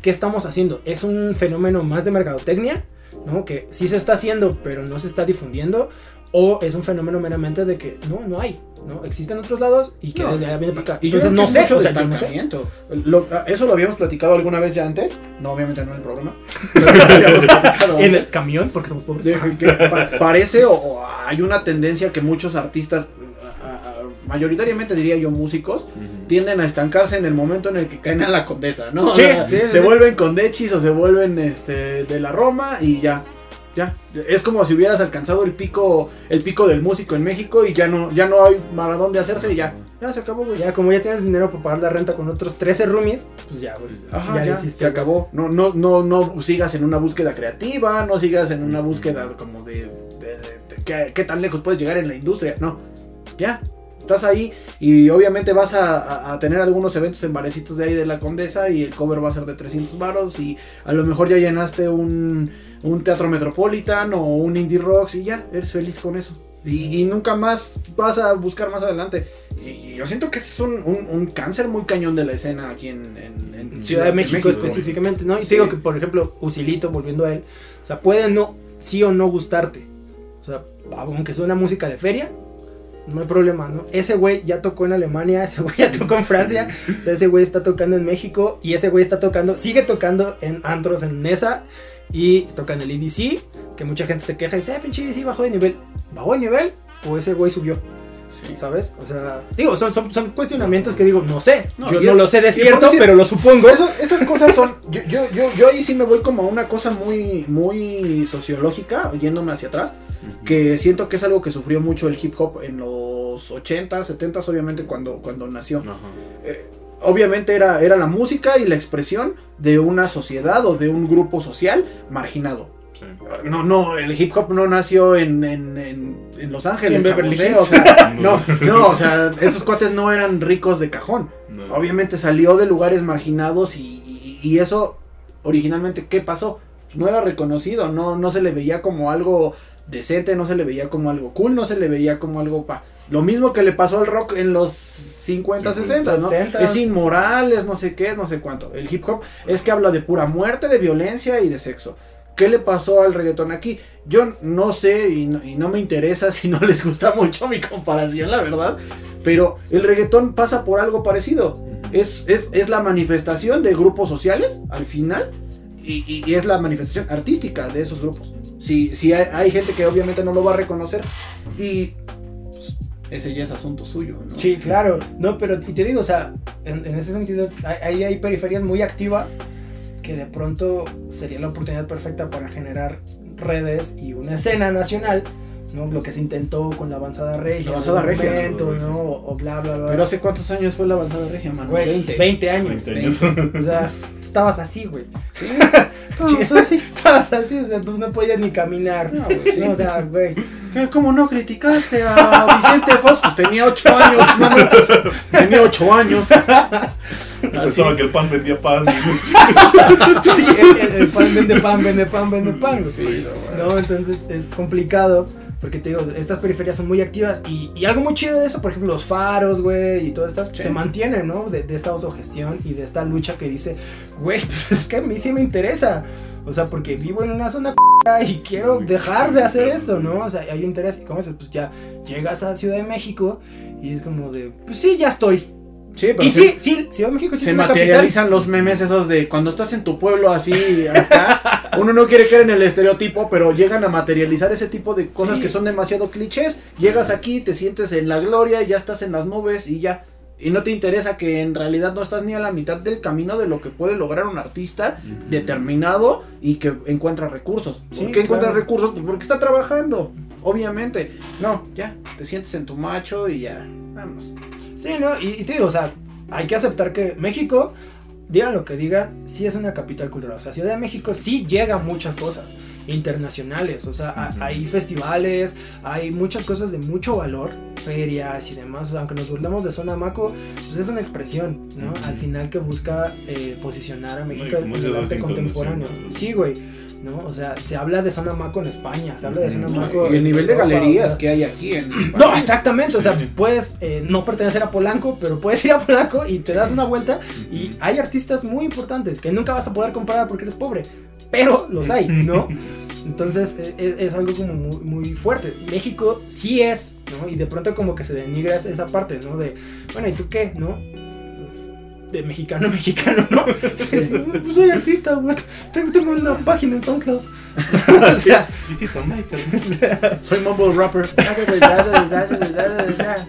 ¿qué estamos haciendo? ¿Es un fenómeno más de mercadotecnia? ¿No? Que sí se está haciendo, pero no se está difundiendo. O es un fenómeno meramente de que no, no hay, ¿no? Existen otros lados y que No, desde allá viene para acá. Y yo Entonces no sé, mucho o sea, yo no sé. Lo- ah, eso lo habíamos platicado alguna vez ya antes. No, obviamente no en el programa. Pero lo habíamos platicado En el camión, porque somos pobres. De que pa- parece o, o hay una tendencia que muchos artistas, a- a- a- mayoritariamente diría yo músicos, tienden a estancarse en el momento en el que caen a la condesa, ¿no? O Sí, sea, sí, sí, se sí. vuelven condechis o se vuelven este de la Roma y ya. Ya, es como si hubieras alcanzado el pico el pico del músico en México y ya no ya no hay para dónde hacerse y ya. Ya se acabó, güey. Ya, como ya tienes dinero para pagar la renta con otros 13 roomies, pues ya, güey. Ajá, ya ya, hiciste, se acabó. No, no, no, no sigas en una búsqueda creativa, no sigas en una búsqueda como de, de- de- de qué, qué tan lejos puedes llegar en la industria. No, ya, estás ahí y obviamente vas a, a- a tener algunos eventos en barecitos de ahí de la Condesa y el cover va a ser de 300 varos y a lo mejor ya llenaste un, un teatro Metropolitan o un Indie Rocks y ya, eres feliz con eso. Y, y nunca más vas a buscar más adelante. Y yo siento que ese es un, un- un cáncer muy cañón de la escena aquí en, en- en Ciudad de México, específicamente, ¿no? Y Sí. te digo que, por ejemplo, Usilito, volviendo a él, o sea, puede no, sí o no gustarte. O sea, aunque sea una música de feria, no hay problema, ¿no? Ese güey ya tocó en Alemania, ese güey ya tocó en Francia, o sea, ese güey está tocando en México y ese güey está tocando, sigue tocando en antros en Nesa y toca en el EDC, que mucha gente se queja y dice, ah, pinche EDC bajó de nivel. ¿Bajó de nivel o ese güey subió? Sí. ¿Sabes? O sea, digo, son, son, son cuestionamientos que digo, no sé. No, yo no lo sé de cierto, decir- pero lo supongo. Eso- esas cosas son. Yo, yo, yo, yo ahí sí me voy como a una cosa muy, muy sociológica, yéndome hacia atrás. Que siento que es algo que sufrió mucho el hip hop en los 80s, 70s, obviamente, cuando, cuando nació. Ajá. Obviamente era, era la música y la expresión de una sociedad o de un grupo social marginado. Sí. No, no, el hip hop no nació en, en, en, en Los Ángeles, Sí, en ¿eh? O sea, no, no, o sea, esos cuates no eran ricos de cajón. No. Obviamente salió de lugares marginados y, y- y eso originalmente, ¿qué pasó? No era reconocido, no, no se le veía como algo decente, no se le veía como algo cool, no se le veía como algo pa. Lo mismo que le pasó al rock en los 50, 60, ¿no? 60s. Es inmoral, es no sé qué, no sé cuánto. El hip hop es que habla de pura muerte, de violencia y de sexo. ¿Qué le pasó al reggaetón aquí? Yo no sé y no, y no me interesa si no les gusta mucho mi comparación, la verdad. Pero el reggaetón pasa por algo parecido. Es, es, es la manifestación de grupos sociales al final y, y- y es la manifestación artística de esos grupos. Si, si hay, hay gente que obviamente no lo va a reconocer y ese ya es asunto suyo. ¿no? Sí, claro. No, pero y te digo, o sea, en, en ese sentido, hay- ahí hay periferias muy activas que de pronto sería la oportunidad perfecta para generar redes y una escena nacional, ¿no? Lo que se intentó con la avanzada regia. La avanzada regia. momento, ¿no? O, bla, bla, bla. Pero hace cuántos años fue la avanzada regia, mano? Güey, 20. 20 años. 20 años. O sea, tú estabas así, güey. Sí. Así. Estabas así, o sea, tú no podías ni caminar. No, güey, sí. No, o sea, güey. ¿Qué? ¿Cómo no criticaste a Vicente Fox? Pues tenía 8 años, mano. Tenía 8 años. Pensaba que el pan vendía pan. Sí, el, el- el pan vende pan, vende pan, vende pan. Sí, no, No, entonces es complicado. Porque te digo, estas periferias son muy activas. Y, y algo muy chido de eso, por ejemplo, los faros, güey, y todas estas, Sí. se mantienen, ¿no? De, de esta autogestión y de esta lucha que dice, güey, pues es que a mí sí me interesa. O sea, porque vivo en una zona y quiero dejar de hacer esto, ¿no? O sea, hay un interés. Y como dices, pues ya llegas a Ciudad de México y es como de, pues sí, ya estoy. Sí, pero Y se- sí, sí, Ciudad de México sí se es una capital. materializan los memes esos de cuando estás en tu pueblo así acá. Uno no quiere caer en el estereotipo, pero llegan a materializar ese tipo de cosas Sí. que son demasiado clichés. Llegas aquí, te sientes en la gloria, ya estás en las nubes y ya. Y no te interesa que en realidad no estás ni a la mitad del camino de lo que puede lograr un artista determinado y que encuentra recursos. Sí, ¿Por qué encuentra claro. recursos? Pues porque está trabajando, obviamente. No, ya, te sientes en tu macho y ya, vamos. Sí, ¿no? Y, y te digo, o sea, hay que aceptar que México, digan lo que digan, sí es una capital cultural. O sea, Ciudad de México sí llega a muchas cosas internacionales. O sea, hay festivales, hay muchas cosas de mucho valor, ferias y demás. O sea, aunque nos burlemos de Zona Maco, pues es una expresión, ¿no? Al final que busca eh, posicionar a México en el arte contemporáneo. Sí, güey. ¿No? O sea, se habla de Zona Maco en España, se habla de Zona. Maco y el nivel de Europa, o galerías sea, que hay aquí en no, exactamente, o sea, puedes eh, no pertenecer a Polanco, pero puedes ir a Polanco y te das una vuelta y hay artistas muy importantes que nunca vas a poder comparar porque eres pobre, pero los hay, ¿no? Entonces es, es algo como muy, muy fuerte. México sí es, ¿no? Y de pronto como que se denigra esa parte, ¿no? De, bueno, ¿y tú qué, no? De mexicano a mexicano, ¿no? pues soy artista, güey. Tengo, tengo una página en SoundCloud. o sea. Soy mumble rapper.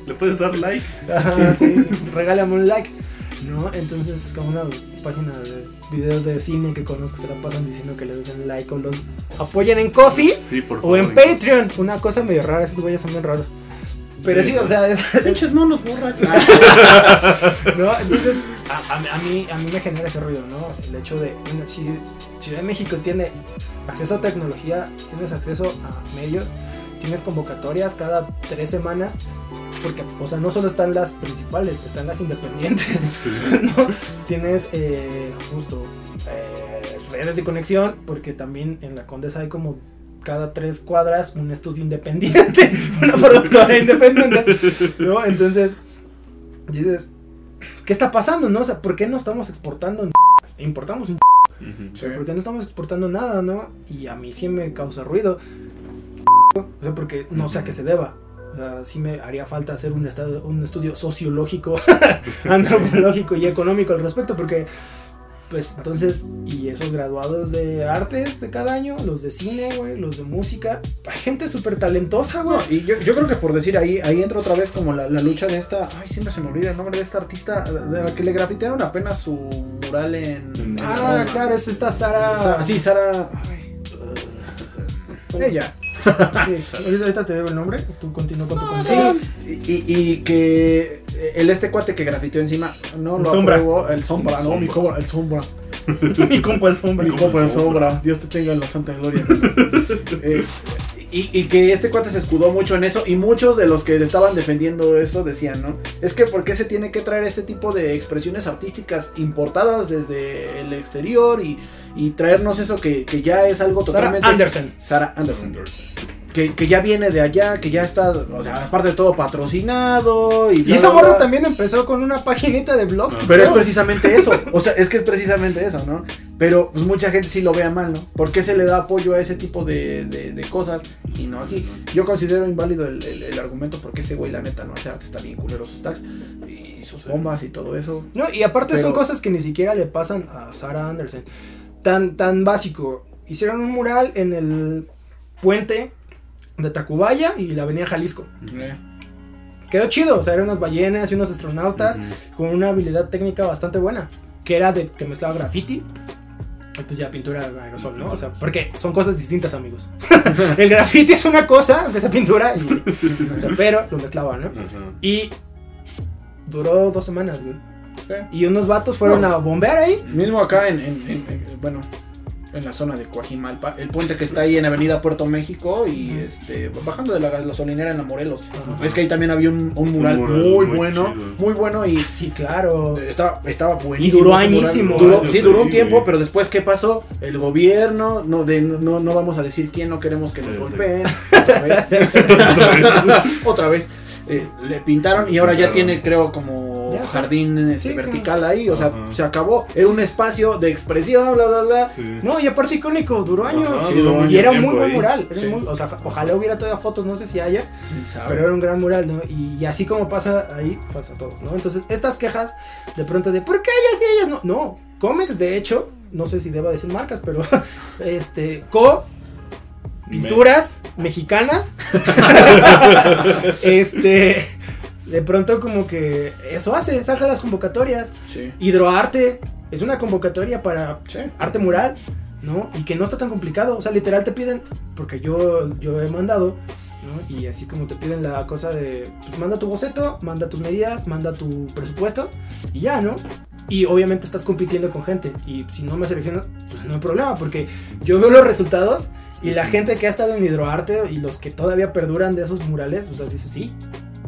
Le puedes dar like. Ajá, sí, regálame un like. ¿No? Entonces, como una página de videos de cine que conozco se la pasan diciendo que les den like o los apoyen en Coffee Sí, por o en Patreon. Una cosa medio rara, esos güeyes son bien raros. Pero sí, Sí, o sea, es- Pinches monos, borra. ¿no? Entonces, a, a mí- a mí, a mí me genera ese ruido, ¿no? El hecho de, bueno, si Ciudad de México tiene acceso a tecnología, tienes acceso a medios, tienes convocatorias cada tres semanas, porque, o sea, no solo están las principales, están las independientes, Sí. ¿no? Tienes eh, justo eh, redes de conexión, porque también en la Condesa hay como cada tres cuadras un estudio independiente, una productora independiente, ¿no? Entonces, dices, ¿qué está pasando, no? O sea, ¿por qué no estamos exportando? Importamos un. Sí. ¿Por qué no estamos exportando nada, no? Y a mí sí me causa ruido. O sea, porque no sé a qué se deba. O sea, sí me haría falta hacer un, estado, un estudio sociológico, antropológico y económico al respecto, porque, pues, entonces, y esos graduados de artes de cada año, los de cine, güey, los de música, hay gente súper talentosa, güey. No, y yo, yo creo que por decir ahí, ahí entra otra vez como la, la lucha de esta, ay, siempre se me olvida el nombre de esta artista, de la que le grafitearon apenas su mural en... En- Ah, Roma. claro, es esta Sara. Sa- sí, Sara... ay, ella. Sí, ahorita, ahorita te debo el nombre, tú continúa con tu Sí, comentario. y, y- y que el este cuate que grafiteó encima, no lo sombra. apruebo, el sombra, no, mi cobra, el sombra. Mi compa el sombra. Mi compa el sombra. sombra, Dios te tenga en la santa gloria. Eh, y, y que este cuate se escudó mucho en eso y muchos de los que le estaban defendiendo eso decían, ¿no? Es que ¿por qué se tiene que traer ese tipo de expresiones artísticas importadas desde el exterior y, y traernos eso que, que ya es algo Sara totalmente... Anderson. Sara Anderson. Que, que ya viene de allá, que ya está, o sea, aparte de todo patrocinado y... Y esa morra también empezó con una paginita de blogs. Pero es precisamente eso. O sea, es que es precisamente eso, ¿no? Pero pues mucha gente sí lo ve a mal, ¿no? ¿Por qué se le da apoyo a ese tipo de, de- de cosas y no aquí? Yo considero inválido el, el- el argumento porque ese güey, la neta, no hace arte, está bien culero sus tags y sus bombas y todo eso. No, y aparte son cosas que ni siquiera le pasan a Sarah Anderson. Tan, tan básico. Hicieron un mural en el puente de Tacubaya y la avenida Jalisco. Quedó chido, o sea, eran unas ballenas y unos astronautas con una habilidad técnica bastante buena. Que era de que mezclaba graffiti. Y pues ya pintura aerosol, ¿no? O sea, porque son cosas distintas, amigos. el graffiti es una cosa, esa pintura, y- pero lo mezclaba, ¿no? Y duró dos semanas, güey. Y unos vatos fueron No. a bombear ahí. Mismo acá en, en- en- en- bueno, en la zona de Coajimalpa, el puente que está ahí en Avenida Puerto México y este bajando de la gasolinera en la Morelos. Ajá. Es que ahí también había un, un mural, mural muy, muy bueno, chido. muy bueno y Sí, claro. Estaba, estaba buenísimo. Y duró añísimo. Duró- sí, duró un tiempo, güey. pero después, ¿qué pasó? El gobierno, no, de, no, no vamos a decir quién, no queremos que Sí, nos sí. golpeen. Otra vez. Otra vez. Eh, le pintaron y ahora ya tiene, creo, como Ya, jardín este, sí, vertical ahí. O sea, Ajá. se acabó. Era un espacio de expresión, bla, bla, bla. Sí. No, y aparte icónico, duró años. Ajá, sí, duró y era un muy buen mural. era Sí. muy- o sea, ojalá hubiera todavía fotos, no sé si haya. Pero era un gran mural, ¿no? Y, así como pasa ahí, pasa a todos, ¿no? Entonces, estas quejas de pronto de ¿por qué ellas y ellas no? No, Comex, de hecho, no sé si deba decir marcas, pero este, Co, pinturas mexicanas, este, de pronto como que eso hace, saca las convocatorias. Sí. Hidroarte es una convocatoria para Sí. arte mural, ¿no? Y que no está tan complicado. O sea, literal te piden, porque yo, yo he mandado, ¿no? Y así como te piden la cosa de, pues manda tu boceto, manda tus medidas, manda tu presupuesto y ya, ¿no? Y obviamente estás compitiendo con gente. Y si no me seleccionan, pues no hay problema, porque yo veo los resultados y la gente que ha estado en hidroarte y los que todavía perduran de esos murales, o sea, dice, sí,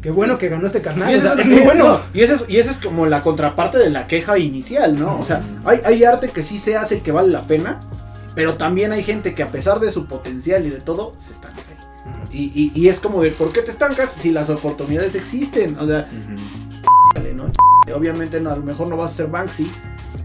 qué bueno que ganó este carnal. Y o eso sea, es, es muy bueno. no, y, eso es, y eso es como la contraparte de la queja inicial, ¿no? O sea, hay, hay arte que sí se hace y que vale la pena, pero también hay gente que a pesar de su potencial y de todo, se estanca ahí. Y, y, y es como de, ¿por qué te estancas si las oportunidades existen? O sea, dale, ¿no? Obviamente no, a lo mejor no vas a ser Banksy,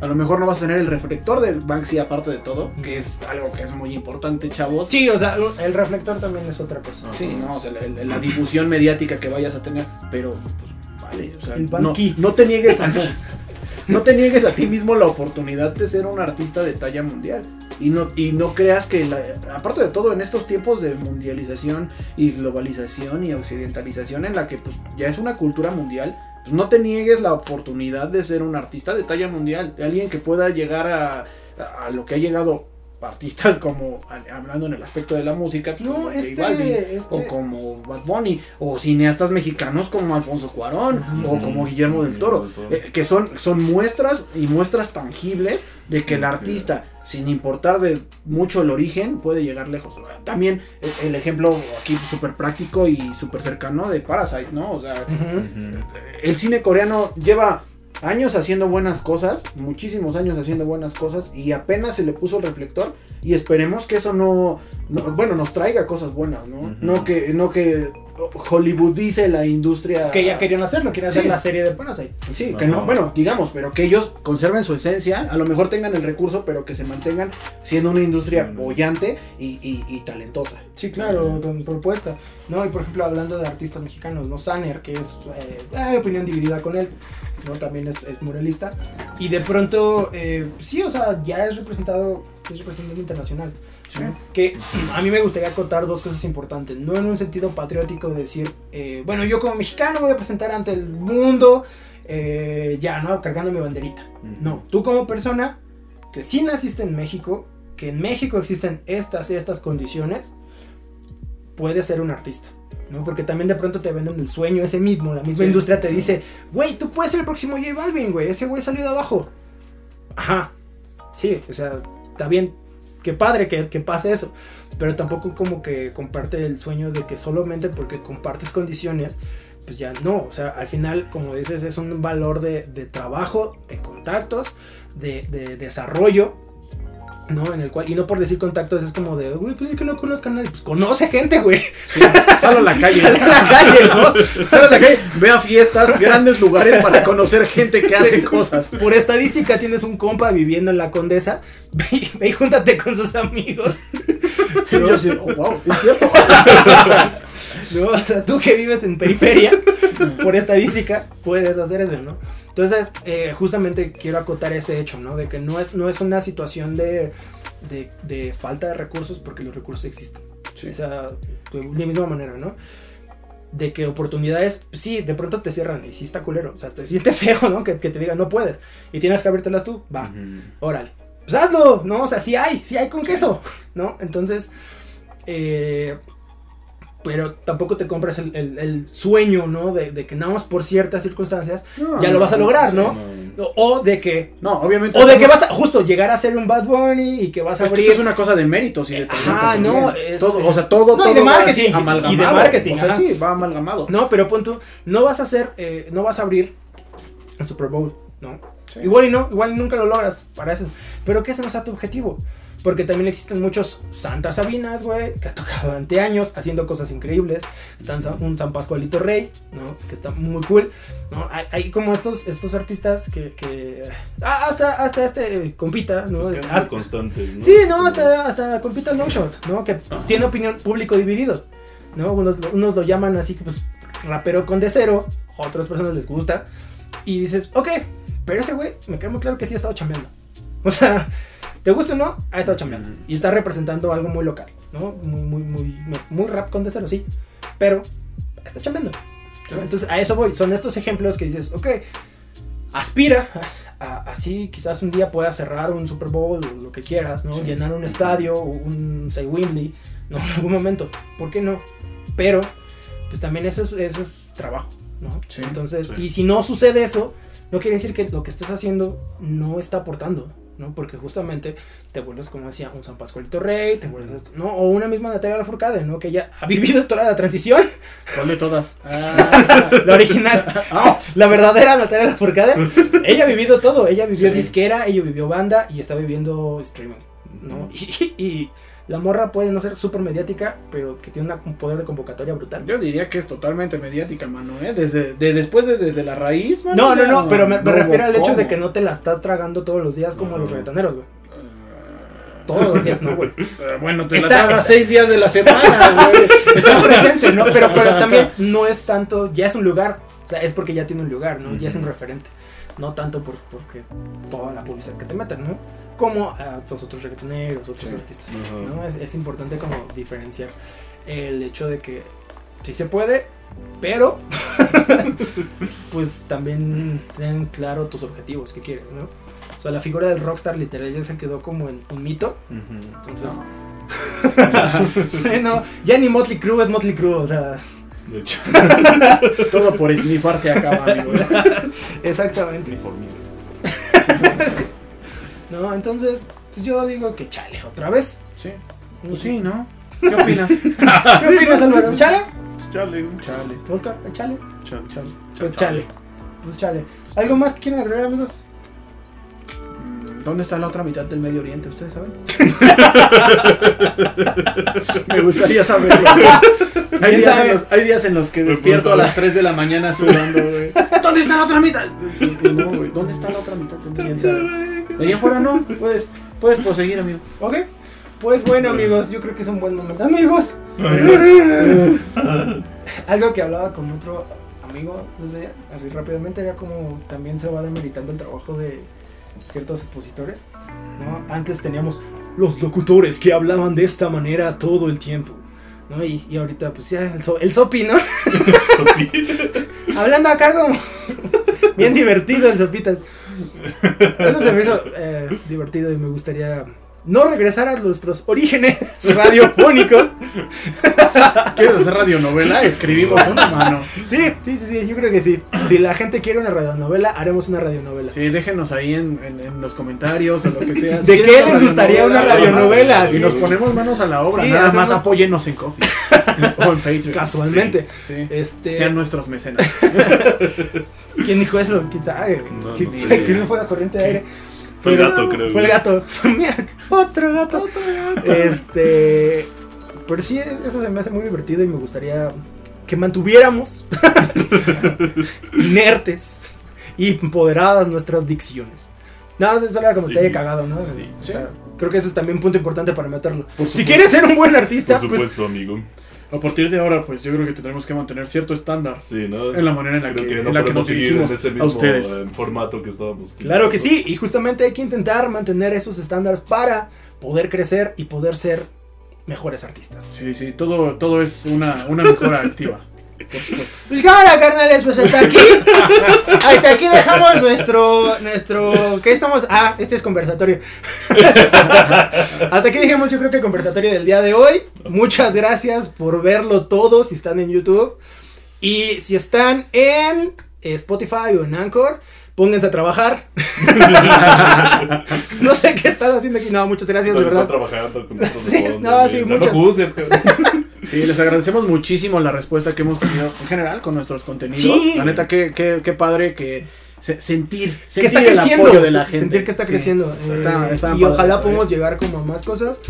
a lo mejor no vas a tener el reflector de Banksy aparte de todo, que es algo que es muy importante, chavos. Sí, o sea, el reflector también es otra cosa. Sí, no, o sea, la, la- la difusión mediática que vayas a tener, pero pues, vale, o sea, El no, Bansky. no te niegues a no te niegues a ti mismo la oportunidad de ser un artista de talla mundial y no y no creas que la- aparte de todo en estos tiempos de mundialización y globalización y occidentalización en la que pues ya es una cultura mundial pues no te niegues la oportunidad de ser un artista de talla mundial, de alguien que pueda llegar a, a- a lo que ha llegado artistas como hablando en el aspecto de la música, pues, No, como J este, Balvin, este- o como Bad Bunny, o cineastas mexicanos como Alfonso Cuarón, o como Guillermo del Toro, eh, que son, son muestras y muestras tangibles de que el artista, sin importar de mucho el origen, puede llegar lejos. También eh, el ejemplo aquí súper práctico y súper cercano de Parasite, ¿no? O sea, el cine coreano lleva años haciendo buenas cosas, muchísimos años haciendo buenas cosas y apenas se le puso el reflector y esperemos que eso no, no- bueno, nos traiga cosas buenas, ¿no? No que no que hollywoodice la industria. Que ya querían hacerlo, querían hacer Sí. la serie de Parasite. Sí, que no, bueno, digamos, pero que ellos conserven su esencia, a lo mejor tengan el recurso, pero que se mantengan siendo una industria Mm. bollante y, y- y talentosa. Sí, claro, con propuesta. No, y por ejemplo, hablando de artistas mexicanos, ¿no? Sanner, que es, eh, hay opinión dividida con él, ¿no? También es, es muralista. Y de pronto, eh, sí, o sea, ya es representado, es representante internacional. Que a mí me gustaría acotar dos cosas importantes. No en un sentido patriótico, decir, eh, bueno, yo como mexicano voy a presentar ante el mundo, eh, ya, ¿no? Cargando mi banderita. No, tú como persona que sí naciste en México, que en México existen estas y estas condiciones, puedes ser un artista. ¿no? Porque también de pronto te venden el sueño ese mismo, la misma Sí. industria te dice, güey, tú puedes ser el próximo J Balvin, güey, ese güey salió de abajo. Ajá, sí, o sea, está bien, qué padre que, que pase eso, pero tampoco como que comparte el sueño de que solamente porque compartes condiciones, pues ya no, o sea, al final, como dices, es un valor de, de trabajo, de contactos, de, de desarrollo, ¿no? En el cual, y no por decir contactos, es como de, güey, pues es que no conozcan a nadie, pues conoce gente, güey. Sí, sal a la calle. Sale a la calle, ¿no? Sal a la calle, ve a fiestas, grandes lugares para conocer gente que hace Sí. cosas. Por estadística tienes un compa viviendo en la condesa, ve y, ve y júntate con sus amigos. Yo así, oh, wow, es cierto. ¿no? O sea, tú que vives en periferia, por estadística, puedes hacer eso, ¿no? Entonces, eh, justamente quiero acotar ese hecho, ¿no? De que no es, no es una situación de, de, de falta de recursos, porque los recursos existen. O sea, de la misma manera, ¿no? De que oportunidades, pues sí, de pronto te cierran y sí está culero. O sea, te siente feo, ¿no? Que, que te digan, no puedes. Y tienes que abrirtelas tú, va, órale. Pues hazlo, ¿no? O sea, sí hay, sí hay con queso, ¿no? Entonces, eh, pero tampoco te compras el, el- el sueño, ¿no? De, de que nada más por ciertas circunstancias ya lo vas a lograr, ¿no? O, o de que, No, obviamente. o de que vas a, justo, llegar a ser un Bad Bunny y que vas a Pues que abrir... esto es una cosa de méritos y de Ajá, no, es- todo, o sea, todo, No, y de marketing, así y de marketing, O sea, ajá. sí, va amalgamado. No, pero pon tú, no vas a hacer, eh, no vas a abrir el Super Bowl, ¿no? Sí. Igual y no, igual y nunca lo logras para eso. Pero que ese no sea tu objetivo. Porque también existen muchos Santa Sabinas, güey, que ha tocado durante años haciendo cosas increíbles. Están un San Pascualito Rey, ¿no? Que está muy cool. ¿no? Hay, hay como estos, estos artistas que... que ah, hasta, hasta este compita, ¿no? Pues Este- hasta- constantes, ¿no? Sí, no, hasta, hasta compita Longshot, ¿no? Que tiene opinión público dividido, ¿no? Unos, unos lo llaman así que pues rapero con de cero, a otras personas les gusta. Y dices, ok, pero ese güey me queda muy claro que sí ha estado chambeando. O sea, te gusta o no, ha estado chambeando. Y está representando algo muy local, ¿no? Muy, muy, muy, muy rap con de cero, sí. Pero está chambeando. ¿no? Entonces a eso voy. Son estos ejemplos que dices, ok, aspira así quizás un día pueda cerrar un Super Bowl o lo que quieras, ¿no? Sí. Llenar un estadio o un, say, Wembley, ¿no? En algún momento. ¿Por qué no? Pero, pues también eso es, eso es trabajo, ¿no? Sí, Entonces, sí. y si no sucede eso, no quiere decir que lo que estés haciendo no está aportando, ¿no? Porque justamente te vuelves, como decía, un San Pascualito Rey, te vuelves esto, ¿no? O una misma Natalia Lafourcade, ¿no? Que ella ha vivido toda la transición, ¿Cuál de todas? la original, la verdadera Natalia Lafourcade. Ella ha vivido todo, ella vivió Sí. disquera, ella vivió banda y está viviendo streaming, ¿no? Y, y la morra puede no ser súper mediática, pero que tiene una- un poder de convocatoria brutal. Yo diría que es totalmente mediática, mano, ¿eh? Desde, de, después de desde la raíz, mano. No, no, no, pero me, refiero al hecho de que no te la estás tragando todos los días como los reggaetoneros, güey. Eh, Todos los días, ¿no, güey? eh, bueno, te Está- la tragas está- seis días de la semana, güey. Está presente, ¿no? Pero, pero también no es tanto, ya es un lugar, o sea, es porque ya tiene un lugar, ¿no? Ya es un referente. No tanto por, porque toda la publicidad que te meten, ¿no? Como a los otros reggaetoneros, otros Sí. artistas. Ajá. ¿no? Es, es importante como diferenciar el hecho de que sí se puede, pero pues también ten claro tus objetivos, qué quieres, ¿no? O sea, la figura del rockstar literal ya se quedó como en un mito, Ujú. entonces... no, ya ni Motley Crue es Motley Crue, o sea, De hecho, Todo por esnifar se acaba, amigos. exactamente. No, entonces, pues yo digo que chale, otra vez. Sí. Pues sí, ¿no? ¿Qué opinas? ¿Qué opinas, Álvaro? ¿Chale? Pues chale, güey. Chale. Oscar, chale. Chale. Chale. Pues chale. Pues chale. ¿Algo más que quieran agregar, amigos? Mm, ¿Dónde está la otra mitad del Medio Oriente? ¿Ustedes saben? Me gustaría saberlo. Hay ¿Quién días, sabe? en los, hay días en los que despierto a las 3 de la mañana sudando, güey. ¿Dónde está la otra mitad? No, güey, ¿Dónde está la otra mitad? ¿Quién sabe? De ahí afuera no, puedes, puedes proseguir, amigo. Ok. Pues bueno, amigos, yo creo que es un buen momento. Amigos, algo que hablaba con otro amigo, así rápidamente, era como también se va demeritando el trabajo de ciertos opositores. ¿no? Antes teníamos los locutores que hablaban de esta manera todo el tiempo. ¿no? Y, y ahorita, pues ya el, so- el sopi, ¿no? Hablando acá como bien divertido el sopitas. Eso se me hizo eh, divertido y me gustaría no regresar a nuestros orígenes radiofónicos. ¿Quieres hacer radionovela? Escribimos una mano. Sí, sí, sí, sí, yo creo que sí. Si la gente quiere una radionovela, haremos una radionovela. Sí, déjenos ahí en, en- en los comentarios o lo que sea. ¿De qué les gustaría una radionovela? Y Sí. nos ponemos manos a la obra. Sí, Nada más apóyennos en Coffee. o en Patreon. Casualmente. Sí. Este, Sean nuestros mecenas. ¿Quién dijo eso? ¿Quién sabe? No, ¿Quién no sabe? sé. ¿Quién fue la corriente de aire? Fue el gato, creo. Fue el gato. Mira, otro gato. Este. Pero sí, eso se me hace muy divertido y me gustaría que mantuviéramos inertes y empoderadas nuestras dicciones. No, eso era como te haya Sí, cagado, ¿no? sí. Creo que eso es también un punto importante para meterlo. Si quieres ser un buen artista, Por pues supuesto, amigo. A partir de ahora, pues yo creo que tendremos que mantener cierto estándar Sí, ¿no? en la manera en la Creo que, que en no la que podemos nos dirigimos en ese a mismo ustedes. eh, formato que estábamos. Claro que sí, y justamente hay que intentar mantener esos estándares para poder crecer y poder ser mejores artistas. Sí, sí, todo, todo es una, una mejora activa. Pues cámara, carnales, pues hasta aquí. Hasta aquí dejamos nuestro, nuestro, ¿qué estamos? Ah, este es conversatorio. Hasta aquí dejamos yo creo que el conversatorio del día de hoy. Muchas gracias por verlo todo si están en YouTube. Y si están en Spotify o en Anchor, pónganse a trabajar. no sé qué están haciendo aquí. No, muchas gracias, de Nos está verdad. trabajando con nosotros. Sí, no, sí, muchas. No juzgues. Sí, les agradecemos muchísimo la respuesta que hemos tenido en general con nuestros contenidos. Sí. La neta, qué, qué, qué padre que se- sentir, que sentir está el creciendo, apoyo de la gente. sentir que está Sí. creciendo. Eh, está y ojalá eso, podamos ¿eh? llegar como a más cosas.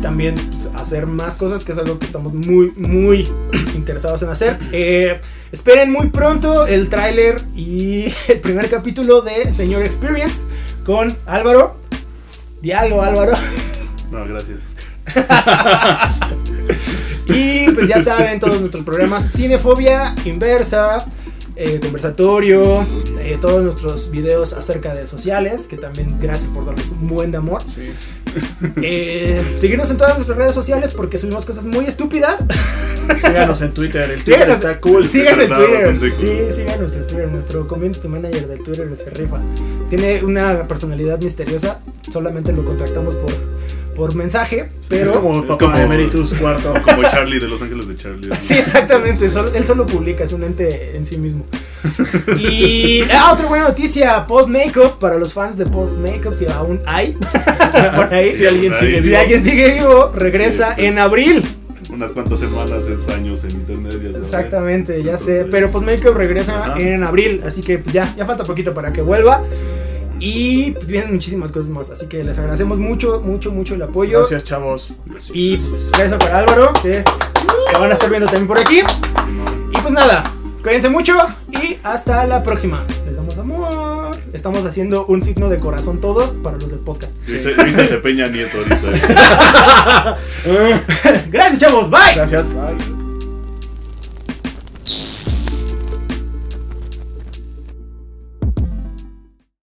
También pues, hacer más cosas, que es algo que estamos muy, muy interesados en hacer. Eh, esperen muy pronto el tráiler y el primer capítulo de Señor Experience con Álvaro. Diálogo, Álvaro. No, gracias. Y pues ya saben, todos nuestros programas Cinefobia, Inversa, eh, Conversatorio, eh, todos nuestros videos acerca de sociales, que también gracias por darles un buen de amor. Sí. Eh, seguirnos en todas nuestras redes sociales porque subimos cosas muy estúpidas. Síganos en Twitter, el Twitter Síganos, está cool. sigan en Twitter. cool. Sí, sigan nuestro Twitter. Nuestro community manager de Twitter se rifa. Tiene una personalidad misteriosa. Solamente lo contactamos por, por mensaje. Pero es como Es Papá como- Emeritus cuarto. Como Charlie de Los Ángeles de Charlie. ¿no? Sí, exactamente. solo- él solo publica, es un ente en sí mismo. Y ah, otra buena noticia: Post Makeup para los fans de Post Makeup, si aún hay. por ahí. Si alguien sigue Si vivo. alguien sigue vivo, regresa Sí, pues. en abril. Unas cuantas semanas es años en internet. Ya. Exactamente, ya sé. Entonces- Pero Post Makeup regresa Ajá. en abril, así que pues, ya, ya falta poquito para que vuelva. Y pues vienen muchísimas cosas más, así que les agradecemos mucho, mucho, mucho el apoyo. Gracias, chavos. Y pues, gracias para Álvaro, que, que van a estar viendo también por aquí. Y pues nada, cuídense mucho y hasta la próxima. Les damos amor. Estamos haciendo un signo de corazón todos para los del podcast. Dice de Peña Nieto ahorita. Gracias, chavos. Bye. Gracias. Bye.